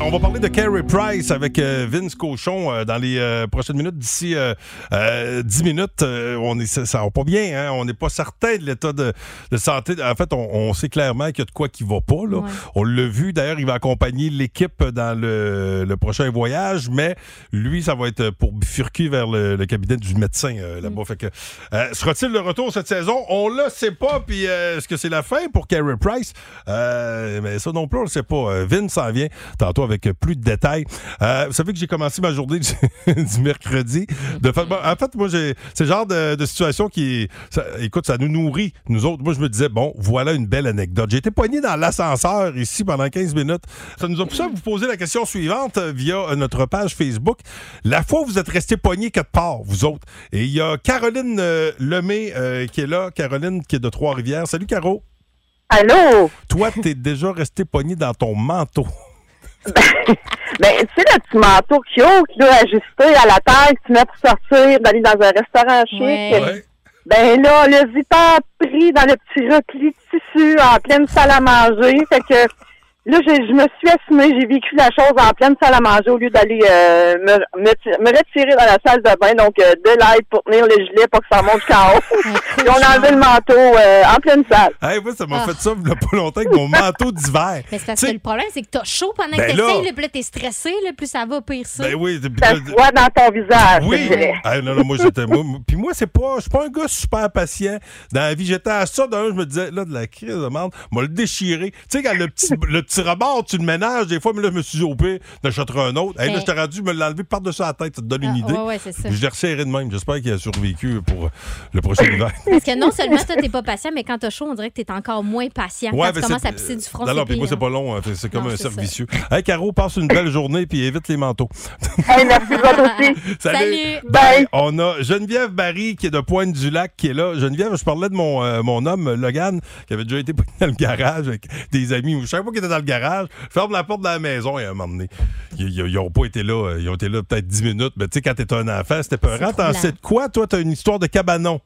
[SPEAKER 2] On va parler de Carey Price avec euh, Vince Cochon euh, dans les euh, prochaines minutes. D'ici euh, euh, 10 minutes, on est, ça, va pas bien. hein. On n'est pas certain de l'état de, de santé. En fait, on, on sait clairement qu'il y a de quoi qui va pas. Là.
[SPEAKER 4] Ouais.
[SPEAKER 2] On l'a vu. D'ailleurs, il va accompagner l'équipe dans le, le prochain voyage, mais lui, ça va être pour bifurquer vers le, le cabinet du médecin euh, là-bas. Fait que, euh, sera-t-il le retour cette saison? On le sait pas. Puis euh, est-ce que c'est la fin pour Carey Price? Euh, mais ça non plus, on le sait pas. Vince s'en vient tantôt avec plus de détails. Euh, vous savez que j'ai commencé ma journée du, du mercredi. De fait, bon, en fait, moi, j'ai, c'est le genre de, de situation qui, ça- écoute, ça nous nourrit, nous autres. Moi, je me disais, bon, voilà une belle anecdote. J'ai été poigné dans l'ascenseur ici pendant 15 minutes. Ça nous a poussé à vous poser la question suivante euh, via euh, notre page Facebook. La fois où vous êtes resté poigné quelque part, vous autres. Et il y a Caroline euh, Lemay euh, qui est là. Caroline qui est de Trois-Rivières. Salut, Caro.
[SPEAKER 12] Allô?
[SPEAKER 2] Toi, t'es déjà resté poigné dans ton manteau.
[SPEAKER 12] Ben, tu sais, le petit manteau cute, là, ajusté à la taille que tu mets pour sortir, d'aller dans un restaurant chic.
[SPEAKER 4] Ouais.
[SPEAKER 12] Ben là, le zipper pris dans le petit repli de tissu en pleine salle à manger. Fait que là, j'ai- je me suis assumée, j'ai vécu la chose en pleine salle à manger au lieu d'aller euh, me, me, ti- me retirer dans la salle de bain. Donc, euh, de l'aide pour tenir le gilet pour que ça monte jusqu'en haut. Puis on a enlevé le manteau euh, en pleine salle.
[SPEAKER 2] Hey, moi, ça m'a
[SPEAKER 4] Ah.
[SPEAKER 2] fait ça il y a pas longtemps avec mon manteau d'hiver.
[SPEAKER 4] Mais c'est parce que le problème, c'est que t'as chaud pendant
[SPEAKER 2] Ben
[SPEAKER 4] que t'essayes, là, puis là, t'es stressé, là, plus ça va, pire ça.
[SPEAKER 2] Ben oui. puis
[SPEAKER 12] Ça
[SPEAKER 2] là-
[SPEAKER 12] se voit dans ton visage, je
[SPEAKER 2] Oui. Ah, non, non, moi, j'étais. Puis moi, c'est pas. Je suis pas un gars super patient. Dans la vie, j'étais à ça. D'un, je me disais, là, de la crise de merde, m'a le déchiré. Tu sais, quand le petit, le petit rebord, tu le ménages, des fois, mais là, je me suis dit, au pire, j'achèterai un autre. Hey, là, j'étais rendu, me l'enlever par-dessus la tête. Ça te donne une
[SPEAKER 4] Ah,
[SPEAKER 2] idée.
[SPEAKER 4] ouais, ouais, c'est ça.
[SPEAKER 2] Puis je l'ai resserré de même. J'espère qu'il a survécu pour le prochain hiver.
[SPEAKER 4] Parce que non seulement toi, t'es pas patient, mais quand t'as chaud, on dirait que t'es encore moins patient.
[SPEAKER 2] Ouais,
[SPEAKER 4] quand
[SPEAKER 2] mais
[SPEAKER 4] tu commences à pisser du front, c'est
[SPEAKER 2] puis moi, c'est pas long. hein. C'est- comme
[SPEAKER 4] Non,
[SPEAKER 2] un cercle
[SPEAKER 4] ça.
[SPEAKER 2] vicieux. Hey, Caro, passe une belle journée puis évite les manteaux.
[SPEAKER 12] Hey, merci, aussi.
[SPEAKER 4] Salut.
[SPEAKER 12] Bye.
[SPEAKER 2] On a Geneviève Barry qui est de Pointe-du-Lac qui est là. Geneviève, je parlais de mon, euh, mon homme, Logan, qui avait déjà été dans le garage avec des amis. Je savais pas qu'il était dans le garage. Ferme la porte de la maison et à un moment donné, ils, ils- ils ont pas été là. euh, Ils ont été là peut-être 10 minutes. Mais tu sais, quand t'es un enfant, c'était peurant. T'en sais de quoi? Toi, t'as une histoire de cabanon.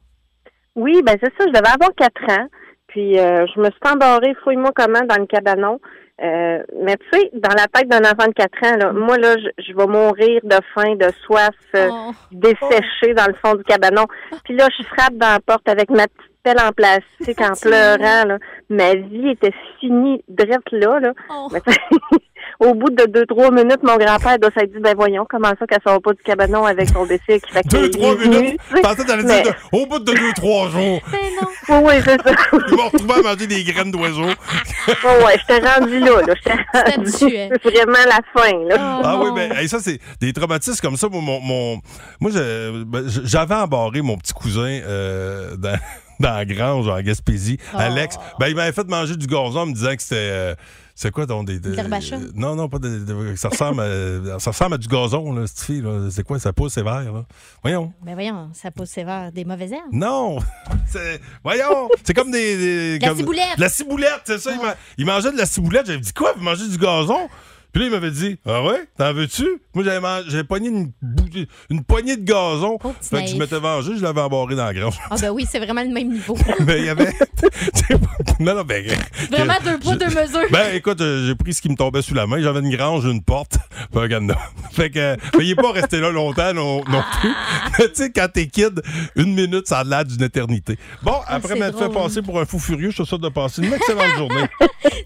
[SPEAKER 12] Oui, ben c'est ça, je devais avoir quatre ans. Puis euh, je me suis embarrée, fouille-moi comment, dans le cabanon. Euh, mais tu sais, dans la tête d'un enfant de quatre ans, là, moi, là, je, je vais mourir de faim, de soif, euh,
[SPEAKER 4] Oh.
[SPEAKER 12] desséché dans le fond du cabanon. Puis là, je frappe dans la porte avec ma petite pelle en plastique en pleurant. Là. Ma vie était finie, drette là. là.
[SPEAKER 4] Oh.
[SPEAKER 12] Mais au bout de deux, trois minutes, mon grand-père doit s'être dit, ben voyons, comment ça qu'elle sort pas du cabanon avec son bicycle? Fait
[SPEAKER 2] Deux, trois minutes? Je pensais
[SPEAKER 12] Mais-
[SPEAKER 2] dire de- au bout de deux, trois jours.
[SPEAKER 4] Ben non.
[SPEAKER 12] Oui, oui, c'est ça.
[SPEAKER 2] Ils vont retrouver à manger des graines d'oiseaux.
[SPEAKER 12] Oh, ouais, j'étais rendu là, là. J'étais rendu vraiment la fin, là.
[SPEAKER 4] Oh,
[SPEAKER 2] Ah oui, ben hey, ça, c'est des traumatismes comme ça. Moi, mon, mon- moi ben, j'avais embarré mon petit cousin euh, dans, dans la grange en Gaspésie,
[SPEAKER 4] Oh.
[SPEAKER 2] Alex. Ben, il m'avait fait manger du gazon en me disant que c'était. euh, C'est quoi donc des. des-
[SPEAKER 4] chat?
[SPEAKER 2] Non, non, pas des. des- ça, ressemble à, ça ressemble à du gazon, là, cette fille. là. C'est quoi, ça pousse sévère, là? Voyons.
[SPEAKER 4] Ben voyons, ça pousse sévère des mauvaises herbes?
[SPEAKER 2] Non! C'est- Voyons! C'est comme des. des-
[SPEAKER 4] La
[SPEAKER 2] comme-
[SPEAKER 4] ciboulette.
[SPEAKER 2] La ciboulette, c'est ça. Il, ma- il mangeait de la ciboulette. J'avais dit quoi? Vous mangez du gazon? Puis là, il m'avait dit Ah ouais? T'en veux-tu? Moi, j'avais man- j'avais pogné une, bou- une poignée de gazon.
[SPEAKER 4] Oh,
[SPEAKER 2] fait que je m'étais vengé, je l'avais embarré dans la grange.
[SPEAKER 4] Ah ben oui, c'est vraiment le même niveau.
[SPEAKER 2] Mais il y avait. non, non, ben.
[SPEAKER 4] Vraiment deux poids, deux mesures.
[SPEAKER 2] Ben, écoute, euh, j'ai pris ce qui me tombait sous la main. J'avais une grange, une porte, puis un cadenas. Fait que, euh, il est pas resté là longtemps non, non plus. Mais tu sais, quand t'es kid, une minute, ça a l'air d'une éternité. Bon, après
[SPEAKER 4] c'est
[SPEAKER 2] m'être fait passer pour un fou furieux, je te souhaite de passer une excellente journée.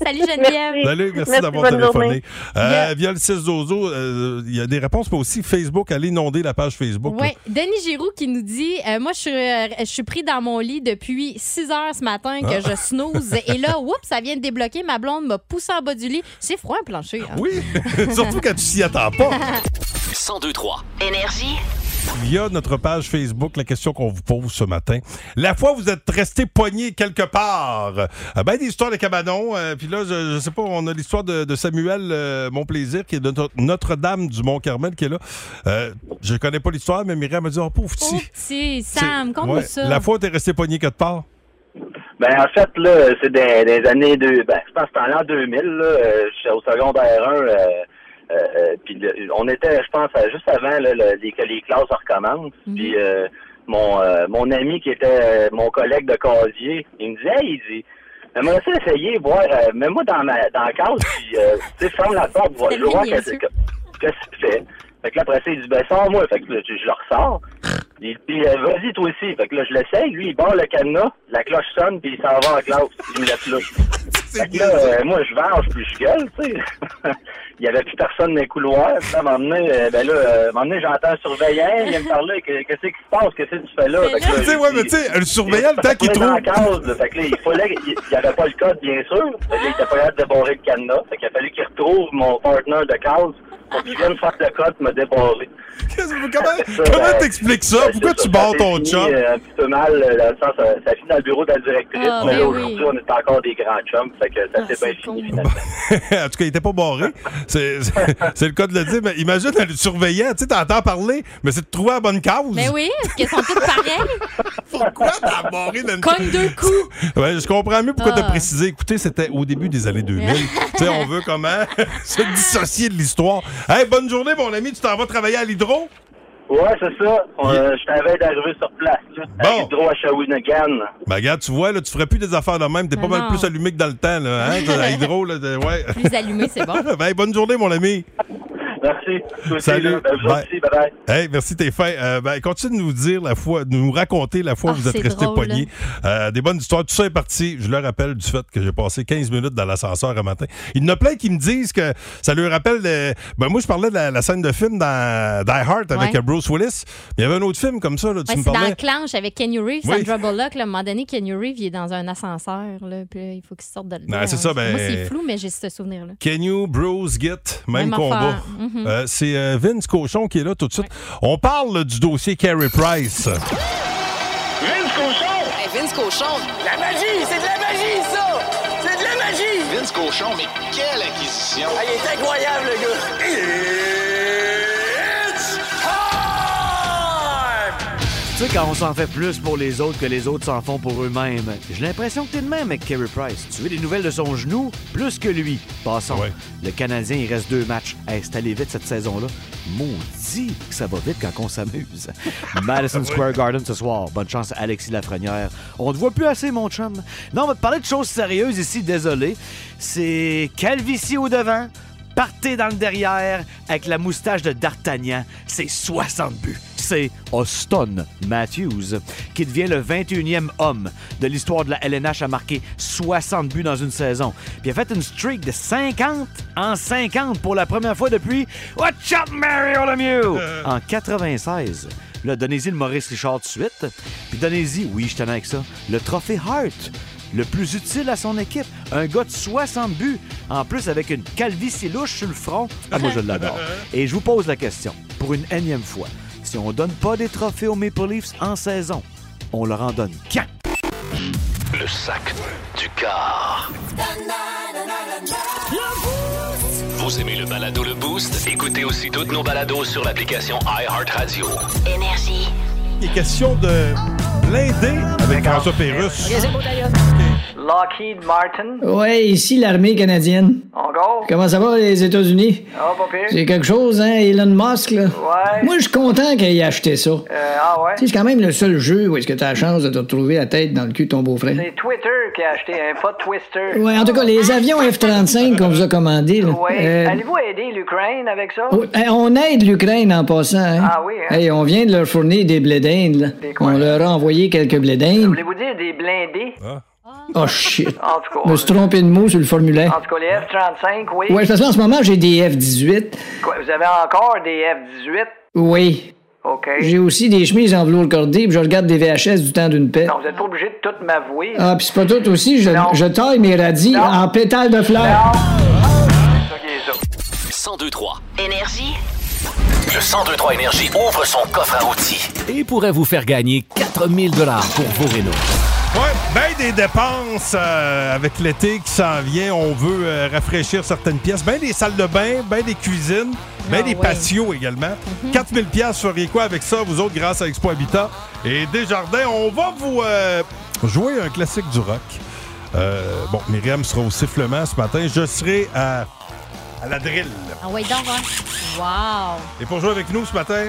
[SPEAKER 4] Salut Geneviève.
[SPEAKER 2] Salut, merci,
[SPEAKER 12] Merci,
[SPEAKER 2] d'avoir téléphoné.
[SPEAKER 12] journée.
[SPEAKER 2] Euh,
[SPEAKER 4] Yeah.
[SPEAKER 2] Via le 6 Dozo, euh, il y a des réponses, mais aussi Facebook. Allez inonder la page Facebook.
[SPEAKER 4] Oui, Denis Giroux qui nous dit euh, Moi, je suis, euh, je suis pris dans mon lit depuis 6 heures ce matin que
[SPEAKER 2] Ah.
[SPEAKER 4] je snooze. Et là, oups, ça vient de débloquer. Ma blonde m'a poussé en bas du lit. C'est froid, un plancher. hein?
[SPEAKER 2] Oui, surtout quand tu s'y attends pas.
[SPEAKER 1] 1023.
[SPEAKER 13] Énergie.
[SPEAKER 2] Via notre page Facebook, la question qu'on vous pose ce matin. La fois où vous êtes resté poigné quelque part. Euh, ben, des histoires de cabanon. euh, Puis là, je, je sais pas, on a l'histoire de, de Samuel euh, Mon Plaisir, qui est de Notre- Notre-Dame du Mont-Carmel, qui est là. Euh, je connais pas l'histoire, mais Myriam m'a dit, oh, pauvre petit.
[SPEAKER 4] Petit Sam, conte-nous
[SPEAKER 2] ouais,
[SPEAKER 4] ça?
[SPEAKER 2] La fois où t'es resté poigné quelque part?
[SPEAKER 5] Ben, en fait, là, c'est des, des années deux, ben, je pense que c'était en l'an 2000, là, euh, j'étais au secondaire 1, euh, euh, euh, puis le- on était, je pense, juste avant là, le- que les classes recommencent, puis euh, mon, euh, mon ami qui était euh, mon collègue de casier, il me disait, hey, il dit, J'aimerais ça essayer, voir, euh, mets-moi dans ma dans la case, puis euh, tu sais, ferme la porte, voir, je voir qu'est-ce que qu'est-ce que tu fais. Fait que là, après ça, il dit, ben, sors-moi. Fait que là, je, je le ressors. Il dit, euh, vas-y, toi aussi. Fait que là, je l'essaye. Lui, il barre le cadenas, la cloche sonne, puis il s'en va en classe. Il me laisse là. Que là, euh, moi, je venge, puis je gueule, tu sais. il y avait plus personne dans les couloirs. Puis là, à un moment donné, euh, ben là, euh, à un moment donné, j'entends un surveillant, il vient me parler, que- qu'est-ce qui se passe, qu'est-ce que tu fais là? Fait que là,
[SPEAKER 2] Tu sais, ouais, mais tu sais, le surveillant, le temps qu'il trouve.
[SPEAKER 5] case, là. Fait que là, il fallait, il n'y avait pas le code, bien sûr. Fait que il était pas capable de débarrer le cadenas. Fait qu'il a fallu qu'il retrouve mon partner de case pour qu'il vienne faire le code, me débarrer.
[SPEAKER 2] Comment comment t'expliques ça? Pourquoi tu barres ton
[SPEAKER 5] fini,
[SPEAKER 2] chum?
[SPEAKER 5] euh, un petit peu mal, dans le sens, ça finit dans le bureau de la directrice,
[SPEAKER 4] Ah,
[SPEAKER 5] mais
[SPEAKER 4] ben
[SPEAKER 5] là,
[SPEAKER 4] oui.
[SPEAKER 5] aujourd'hui, on est encore des grands chums, fait que ça
[SPEAKER 4] Ah,
[SPEAKER 5] s'est bien fini, finalement.
[SPEAKER 2] en tout cas, il était pas barré. C'est le cas de le dire. Mais imagine le surveillant, tu sais, t'entends parler, mais c'est de trouver la bonne cause.
[SPEAKER 4] Mais oui, parce qu'ils sont tous pareils.
[SPEAKER 2] Pourquoi t'as barré dans le
[SPEAKER 4] Cogne deux coups.
[SPEAKER 2] Ouais, je comprends mieux pourquoi
[SPEAKER 4] Ah.
[SPEAKER 2] t'as précisé. Écoutez, c'était au début des années 2000. tu sais, on veut comment se dissocier de l'histoire. Hey, bonne journée, mon ami. Tu t'en vas travailler à l'hydro?
[SPEAKER 5] Ouais, c'est ça. Euh, je t'avais d'arriver sur place, là. À Hydro à Shawinigan.
[SPEAKER 2] Ben, regarde, tu vois, là, tu ferais plus des affaires de même. T'es pas
[SPEAKER 4] Ben
[SPEAKER 2] mal plus allumé que dans le temps, là. Hein? À l'hydro, là. Ouais.
[SPEAKER 4] Plus allumé, c'est bon.
[SPEAKER 2] Ben, bonne journée, mon ami.
[SPEAKER 5] Merci.
[SPEAKER 2] Salut.
[SPEAKER 5] Ben,
[SPEAKER 2] Bye.
[SPEAKER 5] bye-bye.
[SPEAKER 2] Hey, merci, t'es fin. Euh, ben, continue de nous dire la fois, de nous raconter la fois où
[SPEAKER 4] Ah,
[SPEAKER 2] vous êtes resté poigné. Euh, des bonnes histoires. Tout ça est parti. Je le rappelle du fait que j'ai passé 15 minutes dans l'ascenseur un matin. Il y en a plein qui me disent que ça leur rappelle. de- Ben, moi, je parlais de la, la scène de film dans Die Hard avec
[SPEAKER 4] Ouais.
[SPEAKER 2] euh, Bruce Willis. Il y avait un autre film comme ça. Là, tu
[SPEAKER 4] Ouais,
[SPEAKER 2] me
[SPEAKER 4] c'est dans
[SPEAKER 2] parlais.
[SPEAKER 4] le clanche avec Kenny Reeves,
[SPEAKER 2] Oui.
[SPEAKER 4] Sandra Bullock. Là, à un moment donné, Kenny Reeves, il est dans un ascenseur. Là, puis là, il faut qu'il sorte de là.
[SPEAKER 2] Non, c'est ça, ben-
[SPEAKER 4] Moi, c'est flou, mais j'ai ce souvenir-là.
[SPEAKER 2] Kenyu, Bruce, Git, même,
[SPEAKER 4] Même
[SPEAKER 2] combat.
[SPEAKER 4] Mhm.
[SPEAKER 2] Euh, c'est euh, Vince Cochon qui est là tout de suite. On parle du dossier Carey Price.
[SPEAKER 9] Vince Cochon!
[SPEAKER 13] Hey, Vince Cochon!
[SPEAKER 9] La magie! C'est de la magie, ça! C'est de la magie!
[SPEAKER 14] Vince Cochon, mais quelle acquisition!
[SPEAKER 9] Ah, il est incroyable, le gars!
[SPEAKER 15] Sais, quand on s'en fait plus pour les autres que les autres s'en font pour eux-mêmes, j'ai l'impression que t'es de même avec Kerry Price. Tu veux des nouvelles de son genou? Plus que lui. Passons. Le Canadien, il reste deux matchs. Hey, c'est allé vite cette saison-là. Maudit que ça va vite quand on s'amuse. Madison Square Garden ce soir. Bonne chance à Alexis Lafrenière. On te voit plus assez, mon chum. Non, on va te parler de choses sérieuses ici, désolé. C'est calvitie au devant, partez dans le derrière avec la moustache de D'Artagnan. C'est 60 buts. C'est Austin Matthews, qui devient le 21e homme de l'histoire de la LNH à marquer 60 buts dans une saison. Puis il a fait une streak de 50 en 50 pour la première fois depuis Watch out, Mario Lemieux! En 96. Là, donnez-y le Maurice Richard tout de suite. Puis donnez-y, oui, je tenais avec ça, le trophée Hart le plus utile à son équipe. Un gars de 60 buts, en plus avec une calvitie louche sur le front. Ah, moi, je l'adore. Et je vous pose la question, pour une énième fois. Si on donne pas des trophées aux Maple Leafs en saison, on leur en donne quand?
[SPEAKER 1] Le sac du car. Vous aimez le balado Le Boost? Écoutez aussi toutes nos balados sur l'application iHeartRadio.
[SPEAKER 13] Énergie.
[SPEAKER 2] Il est question de blindé avec François Pérusse.
[SPEAKER 3] Lockheed Martin.
[SPEAKER 6] Ouais, ici l'armée canadienne.
[SPEAKER 3] Encore?
[SPEAKER 6] Comment ça va, les États-Unis?
[SPEAKER 3] Ah, pas pire.
[SPEAKER 6] C'est quelque chose, hein, Elon Musk, là?
[SPEAKER 3] Ouais.
[SPEAKER 6] Moi, je suis content qu'il ait acheté ça.
[SPEAKER 3] Euh, ah ouais?
[SPEAKER 6] C'est quand même le seul jeu où est-ce que tu as la chance de te retrouver la tête dans le cul de ton beau-frère.
[SPEAKER 3] C'est Twitter qui a acheté, hein, pas Twister.
[SPEAKER 6] Ouais, en tout cas, les avions F-35 qu'on vous a commandés, là.
[SPEAKER 3] Ouais.
[SPEAKER 6] euh,
[SPEAKER 3] Allez-vous aider l'Ukraine avec ça?
[SPEAKER 6] oh, hey, on aide l'Ukraine en passant, hein?
[SPEAKER 3] Ah oui, hein?
[SPEAKER 6] Hey, on vient de leur fournir des blé d'Inde, là.
[SPEAKER 3] Des quoi?
[SPEAKER 6] On leur a envoyé quelques blé d'Inde.
[SPEAKER 3] Voulez-vous dire des blindés?
[SPEAKER 6] Oh, shit.
[SPEAKER 3] En tout
[SPEAKER 6] Je me
[SPEAKER 3] cas.
[SPEAKER 6] suis trompé de mot sur le formulaire.
[SPEAKER 3] En tout cas, les F-35, oui.
[SPEAKER 6] Ouais, parce qu'en ce moment, j'ai des F-18.
[SPEAKER 3] Quoi, vous avez encore des F-18?
[SPEAKER 6] Oui.
[SPEAKER 3] OK.
[SPEAKER 6] J'ai aussi des chemises en velours cordé, puis je regarde des VHS du temps d'une paix.
[SPEAKER 3] Non, vous n'êtes pas obligé de tout m'avouer.
[SPEAKER 6] Ah, puis c'est pas tout aussi, je,
[SPEAKER 3] Non.
[SPEAKER 6] je taille mes radis en pétales de fleurs.
[SPEAKER 3] Ça.
[SPEAKER 1] 1023.
[SPEAKER 13] Énergie.
[SPEAKER 1] Le 1023 Énergie ouvre son coffre à outils et pourrait vous faire gagner 4000 dollars pour vos rénaux.
[SPEAKER 2] Ben des dépenses euh, avec l'été qui s'en vient. On veut euh, rafraîchir certaines pièces. Ben des salles de bain, ben des cuisines, ben des
[SPEAKER 4] ouais.
[SPEAKER 2] patios également. 4000 pièces feriez quoi avec ça, vous autres, grâce à Expo Habitat et Desjardins? On va vous euh, jouer un classique du rock. Bon, Myriam sera au sifflement ce matin. Je serai à, à la drill.
[SPEAKER 4] Ah ouais, donc, hein? Wow.
[SPEAKER 2] Et pour jouer avec nous ce matin,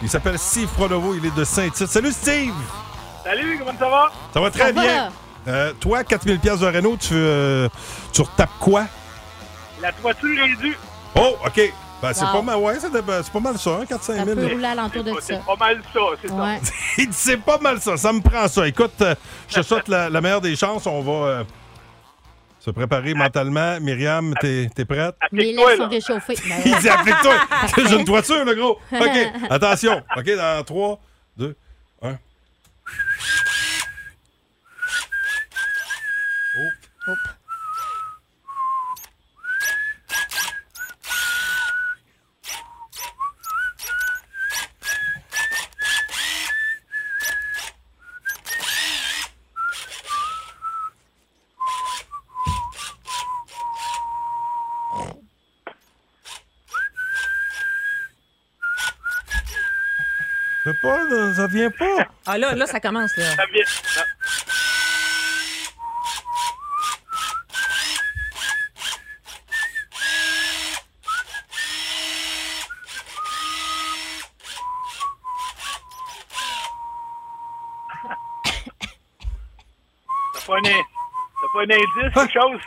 [SPEAKER 2] il s'appelle Steve Pronovo. Il est de Saint-Tite. Salut, Steve!
[SPEAKER 7] Salut, comment ça va?
[SPEAKER 2] Ça va très
[SPEAKER 4] Ça va?
[SPEAKER 2] bien. Euh, toi, 4000 pièces de Renault, tu, euh, tu retapes quoi?
[SPEAKER 7] La toiture est due.
[SPEAKER 2] Oh, OK. Ben, c'est pas mal, ouais, c'est ben, c'est pas mal ça, hein, 4-5
[SPEAKER 4] Ça
[SPEAKER 2] 000.
[SPEAKER 4] peut rouler alentour de ça.
[SPEAKER 7] C'est pas mal ça, c'est
[SPEAKER 4] Ouais.
[SPEAKER 2] Dit, c'est pas mal ça, ça me prend ça. Écoute, euh, je te souhaite la, la meilleure des chances. On va euh, se préparer mentalement. Myriam, t'es es prête?
[SPEAKER 4] Les
[SPEAKER 7] Applique-toi,
[SPEAKER 4] lèvres sont réchauffées.
[SPEAKER 2] Il dit, applique-toi. J'ai une toiture, le gros. OK, attention. OK, dans 3, 2, 1. Oh.
[SPEAKER 4] Hop.
[SPEAKER 2] C'est pas, là, ça vient pas.
[SPEAKER 16] Ah là, là, ça commence, là.
[SPEAKER 7] Ça vient. Un, t'as pas un indice, quelque chose?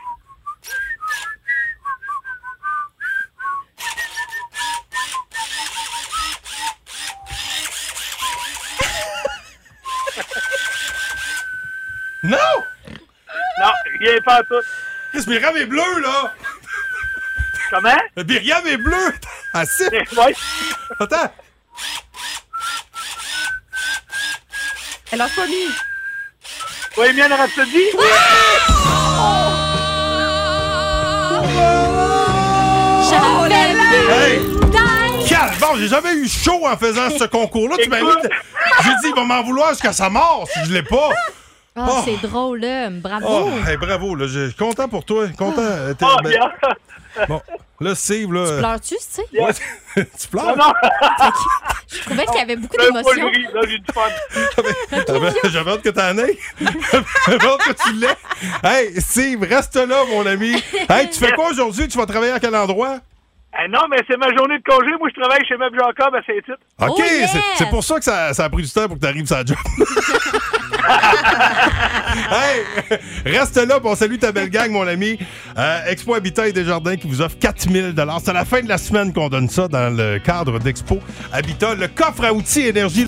[SPEAKER 2] Non!
[SPEAKER 7] Non, rien pas tout.
[SPEAKER 2] Chris, Myriam est bleue, là!
[SPEAKER 7] Comment?
[SPEAKER 2] Myriam est bleue! Ah, si!
[SPEAKER 7] Ouais.
[SPEAKER 2] Attends!
[SPEAKER 16] Elle a pas mis.
[SPEAKER 7] Bohemian Rhapsody?
[SPEAKER 4] J'avais vu
[SPEAKER 2] Hey!
[SPEAKER 4] die.
[SPEAKER 2] Calme! Bon, j'ai jamais eu chaud en faisant ce concours-là. Tu m'as mis.
[SPEAKER 7] Écoute.
[SPEAKER 2] J'ai dit, il va m'en vouloir jusqu'à sa mort si je l'ai pas.
[SPEAKER 4] Ah,
[SPEAKER 2] Oh.
[SPEAKER 4] c'est drôle, là. Bravo.
[SPEAKER 2] Oh, hey, bravo, là. Je suis content pour toi. Content. Euh, t'es-
[SPEAKER 7] Oh,
[SPEAKER 2] ben,
[SPEAKER 7] bien.
[SPEAKER 2] bon, là, Steve, là. euh,
[SPEAKER 4] Pleures-tu, tu sais?
[SPEAKER 2] ouais, tu pleures?
[SPEAKER 7] non,
[SPEAKER 4] Je trouvais qu'il y avait beaucoup
[SPEAKER 7] même pas le
[SPEAKER 4] d'émotions.
[SPEAKER 7] riz, là, j'ai du fun.
[SPEAKER 2] J'avais- J'avais hâte que t'en aies. J'avais hâte que tu l'aies. Hey, Steve, reste là, mon ami. Hey, tu fais quoi aujourd'hui? Tu vas travailler à quel endroit?
[SPEAKER 7] Eh non, mais c'est ma journée de congé. Moi, je travaille chez Meuble Jacob à Saint-Tite.
[SPEAKER 2] OK,
[SPEAKER 4] Oh,
[SPEAKER 2] c'est- c'est pour ça que ça, ça a pris du temps pour que tu arrives sur la job. hey, reste là, puis on salue ta belle gang, mon ami. Euh, Expo Habitat et Desjardins qui vous offre 4000 C'est à la fin de la semaine qu'on donne ça dans le cadre d'Expo Habitat. Le coffre à outils énergie.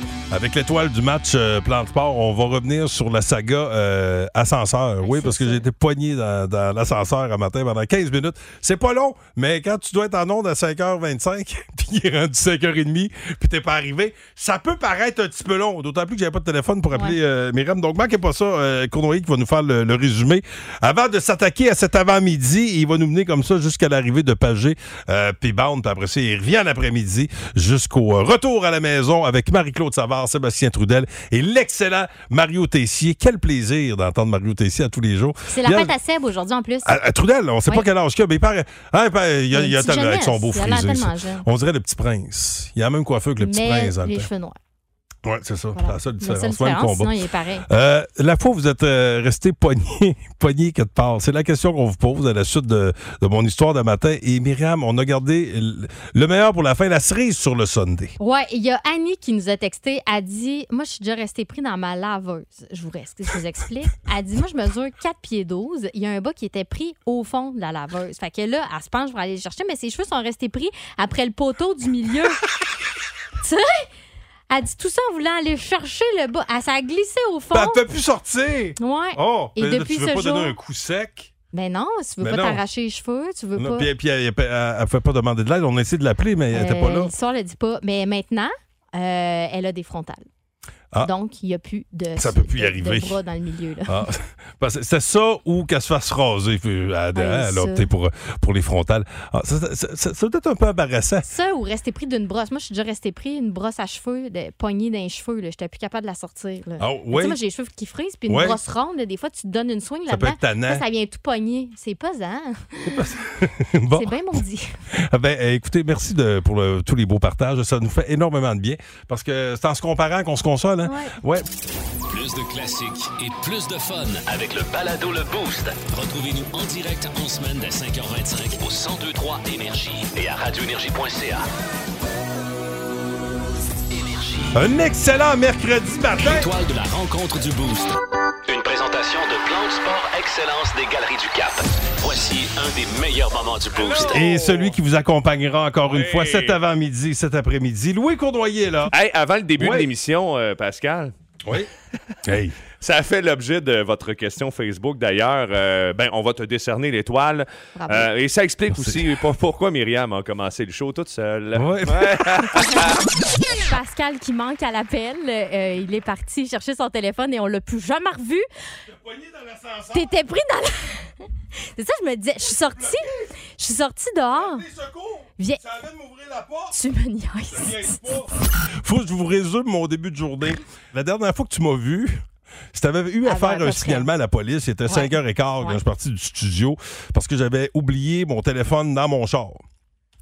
[SPEAKER 2] Avec l'étoile du match euh, Plan de Sport, on va revenir sur la saga euh, ascenseur. Oui, parce que j'ai été poigné dans, dans l'ascenseur un matin pendant 15 minutes. C'est pas long, mais quand tu dois être en onde à 5h25, puis il est rendu 5h30, puis t'es pas arrivé, ça peut paraître un petit peu long. D'autant plus que j'avais pas de téléphone pour appeler
[SPEAKER 4] Ouais.
[SPEAKER 2] euh, Myriam. Donc, manquez pas ça. Euh, Cournoyer qui va nous faire le, le résumé. Avant de s'attaquer à cet avant-midi, il va nous mener comme ça jusqu'à l'arrivée de Pagé, euh, puis Bound. Puis après ça, il revient l'après-midi jusqu'au euh, retour à la maison avec Marie-Claude Savard, Sébastien Trudel et l'excellent Mario Tessier. Quel plaisir d'entendre Mario Tessier à tous les jours.
[SPEAKER 4] C'est la
[SPEAKER 2] y a-
[SPEAKER 4] fête à Seb aujourd'hui en plus.
[SPEAKER 2] à, à Trudel, on sait
[SPEAKER 4] Oui.
[SPEAKER 2] pas quel âge qu'il a, mais il paraît. hein, il paraît- il y a,
[SPEAKER 4] Il
[SPEAKER 2] y a
[SPEAKER 4] a
[SPEAKER 2] avec son beau
[SPEAKER 4] a
[SPEAKER 2] frisé. On dirait le petit prince. Il a la même coiffeur que le petit prince.
[SPEAKER 4] les cheveux noirs.
[SPEAKER 2] Oui, c'est ça.
[SPEAKER 4] Voilà.
[SPEAKER 2] C'est la seule
[SPEAKER 4] La
[SPEAKER 2] différence.
[SPEAKER 4] seule
[SPEAKER 2] Même
[SPEAKER 4] différence,
[SPEAKER 2] combat.
[SPEAKER 4] sinon il est pareil.
[SPEAKER 2] Euh, la fois où vous êtes euh, resté pogné, pogné quelque part, c'est la question qu'on vous pose à la suite de, de mon histoire de matin. Et Myriam, on a gardé le- le meilleur pour la fin, la cerise sur le Sunday.
[SPEAKER 4] Ouais, il y a Annie qui nous a texté. Elle dit Moi, je suis déjà restée pris dans ma laveuse. Je vous, reste, je vous explique. Elle dit Moi, je mesure 4 pieds 12. Il y a un bas qui était pris au fond de la laveuse. Fait que là, elle se penche pour aller le chercher, mais ses cheveux sont restés pris après le poteau du milieu. tu sais? Elle dit tout ça en voulant aller chercher le bas. Elle s'est glissé au fond.
[SPEAKER 2] Ben, elle peut plus sortir!
[SPEAKER 4] Ouais.
[SPEAKER 2] Oh!
[SPEAKER 4] Et
[SPEAKER 2] ben
[SPEAKER 4] depuis
[SPEAKER 2] tu veux
[SPEAKER 4] ce
[SPEAKER 2] pas
[SPEAKER 4] jour.
[SPEAKER 2] donner un coup sec?
[SPEAKER 4] Mais non, tu veux
[SPEAKER 2] Mais
[SPEAKER 4] pas
[SPEAKER 2] non.
[SPEAKER 4] t'arracher les cheveux, tu veux
[SPEAKER 2] Non,
[SPEAKER 4] pas.
[SPEAKER 2] Puis, puis elle, elle, elle- elle fait pas demander de l'aide. On a essayé de l'appeler, mais elle était pas
[SPEAKER 4] Euh,
[SPEAKER 2] là.
[SPEAKER 4] L'histoire le dit pas. Mais maintenant, euh, elle a des frontales.
[SPEAKER 2] Ah.
[SPEAKER 4] Donc, il n'y a plus de,
[SPEAKER 2] Ça peut plus y
[SPEAKER 4] de-
[SPEAKER 2] arriver.
[SPEAKER 4] de bras dans le milieu.
[SPEAKER 2] Ah, c'est ça ou qu'elle se fasse raser. Puis, Elle, elle a opté pour, pour les frontales. Ah, ça, ça, ça- ça- ça doit être un peu embarrassant.
[SPEAKER 4] Ça ou rester pris d'une brosse. Moi, je suis déjà restée pris une brosse à cheveux, de, poignée dans les cheveux. Je n'étais plus capable de la sortir. Là.
[SPEAKER 2] Ah, oui?
[SPEAKER 4] Moi, j'ai les cheveux qui frisent, puis une brosse ronde, là, des fois, tu te donnes une swing
[SPEAKER 2] peut
[SPEAKER 4] là-dedans. ça vient tout pogner. C'est pas ça.
[SPEAKER 2] Bon.
[SPEAKER 4] C'est bien maudit.
[SPEAKER 2] Ben, euh, écoutez, merci de, pour le- tous les beaux partages. Ça nous fait énormément de bien. Parce que c'est en se comparant qu'on se console. Hein? Ouais.
[SPEAKER 1] Plus de classiques et plus de fun avec le balado Le Boost. Retrouvez-nous en direct en semaine dès 5h25 au 1023 Énergie et à radioénergie.ca.
[SPEAKER 2] Un excellent mercredi matin.
[SPEAKER 1] L'étoile de la rencontre du Boost. Une présentation de Plan de Sport Excellence des Galeries du Cap. Voici un des meilleurs moments du Boost.
[SPEAKER 2] Et celui qui vous accompagnera encore une fois cet avant-midi, cet après-midi. Louis Cournoyer, là.
[SPEAKER 13] Hey, avant le début de l'émission, euh, Pascal.
[SPEAKER 2] Oui. Hey.
[SPEAKER 13] Ça a fait l'objet de votre question Facebook d'ailleurs. Euh, ben, on va te décerner l'étoile. Euh, et ça explique aussi pour- pourquoi Myriam a commencé le show toute seule.
[SPEAKER 2] Ouais.
[SPEAKER 4] Pascal qui manque à l'appel, euh, il est parti chercher son téléphone et on l'a plus jamais revu. T'étais pris dans la... C'est ça, je me disais, je suis sortie, je suis sortie dehors. Viens. Tu me niaises.
[SPEAKER 2] Faut que je vous résume mon début de journée. La dernière fois que tu m'as vu, si tu avais eu à
[SPEAKER 4] Avant
[SPEAKER 2] faire
[SPEAKER 4] à
[SPEAKER 2] un signalement à la police, c'était
[SPEAKER 4] Ouais.
[SPEAKER 2] 5h15 quand je suis parti du studio parce que j'avais oublié mon téléphone dans mon char.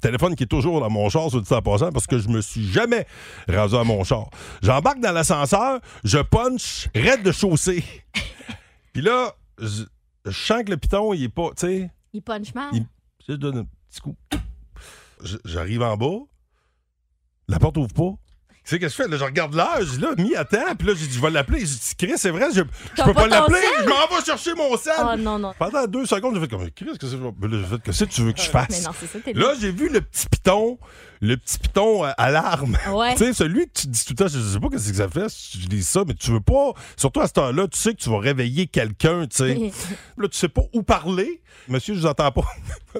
[SPEAKER 2] Téléphone qui est toujours dans mon char, sur dit en passant, parce que je me suis jamais rendu à mon char. J'embarque dans l'ascenseur, je punch, raide de chaussée. Puis là, je, je sens que le piton, il est pas, tu sais,
[SPEAKER 4] Il punch mal?
[SPEAKER 2] il- je donne un petit coup. J'arrive en bas. La porte ouvre pas. Tu sais, qu'est-ce que je fais? Là, je regarde l'heure, je dis là, mi attends, puis là, j'ai dit, je vais l'appeler. J'ai dit, Chris, c'est vrai, je, peux
[SPEAKER 4] pas
[SPEAKER 2] l'appeler. Je m'en vais chercher mon sel.
[SPEAKER 4] Oh non, non.
[SPEAKER 2] Pendant deux secondes, j'ai fait comme, Chris, qu'est-ce que, qu'est-ce que tu veux que je fasse?
[SPEAKER 4] Mais non, c'est ça, t'es
[SPEAKER 2] Là, j'ai vu le petit piton, le petit piton euh, alarme.
[SPEAKER 4] Ouais.
[SPEAKER 2] Tu sais, celui que tu dis tout le temps, je sais pas ce que ça fait si tu dis ça, mais tu veux pas, surtout à ce temps-là, tu sais que tu vas réveiller quelqu'un, tu sais. là, tu sais pas où parler. Monsieur, je vous entends pas.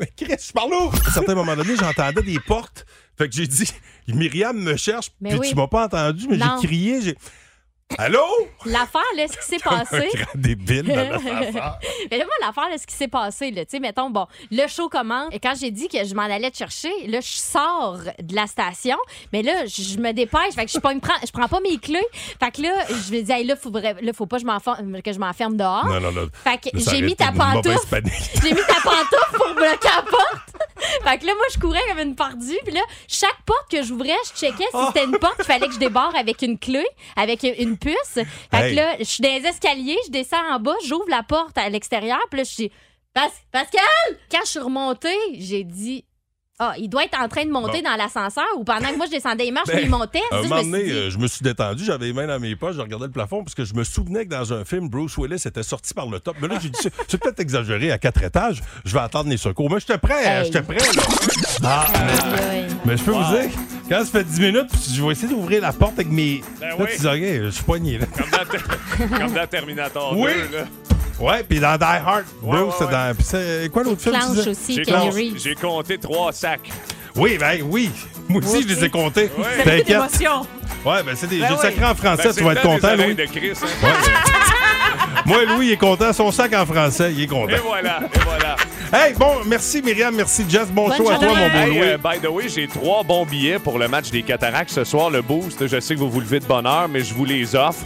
[SPEAKER 2] Mais Chris, je parle où? À un certain moment donné, j'entendais des portes. Fait que j'ai dit, Myriam me cherche,
[SPEAKER 4] Mais
[SPEAKER 2] puis
[SPEAKER 4] oui.
[SPEAKER 2] tu m'as pas entendu, mais j'ai crié, j'ai. Allô?
[SPEAKER 4] L'affaire, là, ce qui s'est passé.
[SPEAKER 2] un grand débile dans l'ascenseur.
[SPEAKER 4] Mais là, moi, l'affaire, là, ce qui s'est passé, là, tu sais, mettons, bon, le show commence. Et quand j'ai dit que je m'en allais te chercher, là, je sors de la station. Mais là, je me dépêche. Fait que je, pas, prends, je prends pas mes clés. Fait que là, je me dis, hey, là, faut, là, faut pas que je m'enferme- dehors.
[SPEAKER 2] Non, non, non.
[SPEAKER 4] Fait que j'ai mis ta pantoufle. J'ai mis ta pantoufle pour bloquer la porte. Fait que là, moi, je courais comme une perdue. Puis là, chaque porte que j'ouvrais, je checkais si c'était une porte qu'il fallait que je débarre avec une clé, avec une puce. Fait
[SPEAKER 2] Hey.
[SPEAKER 4] que là, je suis dans les escaliers, je descends en bas, j'ouvre la porte à l'extérieur. Puis là, je dis, Pas- Pascal! Quand je suis remontée, j'ai dit, ah, il doit être en train de monter
[SPEAKER 2] Bon.
[SPEAKER 4] dans l'ascenseur ou pendant que moi, je descendais les marches,
[SPEAKER 2] Ben,
[SPEAKER 4] il montait.
[SPEAKER 2] Un
[SPEAKER 4] Ça, je
[SPEAKER 2] moment donné,
[SPEAKER 4] dit,
[SPEAKER 2] euh, je me suis détendu, j'avais les mains dans mes poches, je regardais le plafond parce que je me souvenais que dans un film, Bruce Willis était sorti par le top. Mais là, j'ai dit, c'est peut-être exagéré à quatre étages, je vais attendre les secours. Mais j'étais prêt,
[SPEAKER 4] Hey.
[SPEAKER 2] j'étais prêt. là. Ah, mais, mais je peux vous dire Quand ça fait 10 minutes, je vais essayer d'ouvrir la porte avec mes.
[SPEAKER 13] Ben
[SPEAKER 2] là,
[SPEAKER 13] oui.
[SPEAKER 2] tu dis, OK, je suis poigné, là.
[SPEAKER 13] Comme dans, comme dans Terminator
[SPEAKER 2] Oui.
[SPEAKER 13] 2, là.
[SPEAKER 2] Ouais, puis dans Die Hard,
[SPEAKER 13] Ouais,
[SPEAKER 2] bro,
[SPEAKER 13] ouais,
[SPEAKER 2] c'est
[SPEAKER 13] ouais.
[SPEAKER 2] dans. Puis c'est quoi l'autre film?
[SPEAKER 4] Clanche aussi,
[SPEAKER 13] J'ai compté trois sacs.
[SPEAKER 2] Oui, ben oui. Moi aussi, je les ai comptés.
[SPEAKER 13] Ouais.
[SPEAKER 16] C'est
[SPEAKER 2] T'inquiète.
[SPEAKER 16] d'émotions.
[SPEAKER 2] Ouais, ben c'est des.
[SPEAKER 16] Ben
[SPEAKER 2] J'ai
[SPEAKER 16] oui.
[SPEAKER 2] sacré en français,
[SPEAKER 13] Ben,
[SPEAKER 2] tu vas être content, Louis.
[SPEAKER 13] de Chris, hein.
[SPEAKER 2] Moi, Louis, il est content. Son sac en français, il est content.
[SPEAKER 13] Et voilà, et voilà.
[SPEAKER 2] Hey, bon, merci Myriam, merci Jess. Bon
[SPEAKER 4] Bonne
[SPEAKER 2] show à toi, mon beau
[SPEAKER 13] Hey,
[SPEAKER 2] Louis.
[SPEAKER 13] euh, by the way, j'ai trois bons billets pour le match des Cataractes ce soir, le Boost. Je sais que vous vous levez de bonne heure, mais je vous les offre.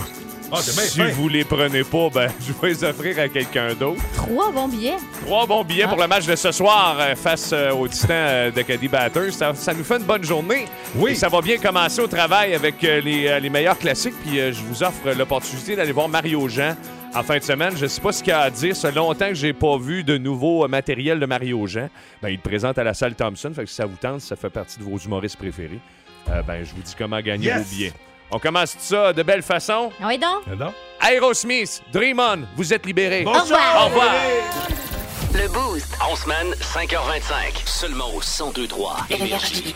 [SPEAKER 2] Ah,
[SPEAKER 13] si
[SPEAKER 2] fin.
[SPEAKER 13] vous les prenez pas, ben, je vais les offrir à quelqu'un d'autre.
[SPEAKER 4] Trois bons billets?
[SPEAKER 13] Trois bons billets pour le match de ce soir euh, face euh, aux Titans euh, de Caddy Batters. Ça, ça nous fait une bonne journée.
[SPEAKER 2] Oui.
[SPEAKER 13] Et ça va bien commencer au travail avec euh, les, euh, les meilleurs classiques. Puis euh, je vous offre l'opportunité d'aller voir Mario Jean en fin de semaine. Je sais pas ce qu'il y a à dire. Ça fait longtemps que j'ai pas vu de nouveau matériel de Mario Jean. Ben, il le présente à la salle Thompson. Fait que si ça vous tente, si ça fait partie de vos humoristes préférés. euh, ben, je vous dis comment gagner
[SPEAKER 2] Yes.
[SPEAKER 13] vos billets. On commence tout ça de belle façon.
[SPEAKER 4] Ah Oui, donc?
[SPEAKER 2] Non?
[SPEAKER 13] Aerosmith, Dream On, vous êtes libérés.
[SPEAKER 2] Bon
[SPEAKER 4] Au revoir.
[SPEAKER 13] Au revoir.
[SPEAKER 1] Le Boost. En semaine, 5h25. Seulement au 1023 Énergie.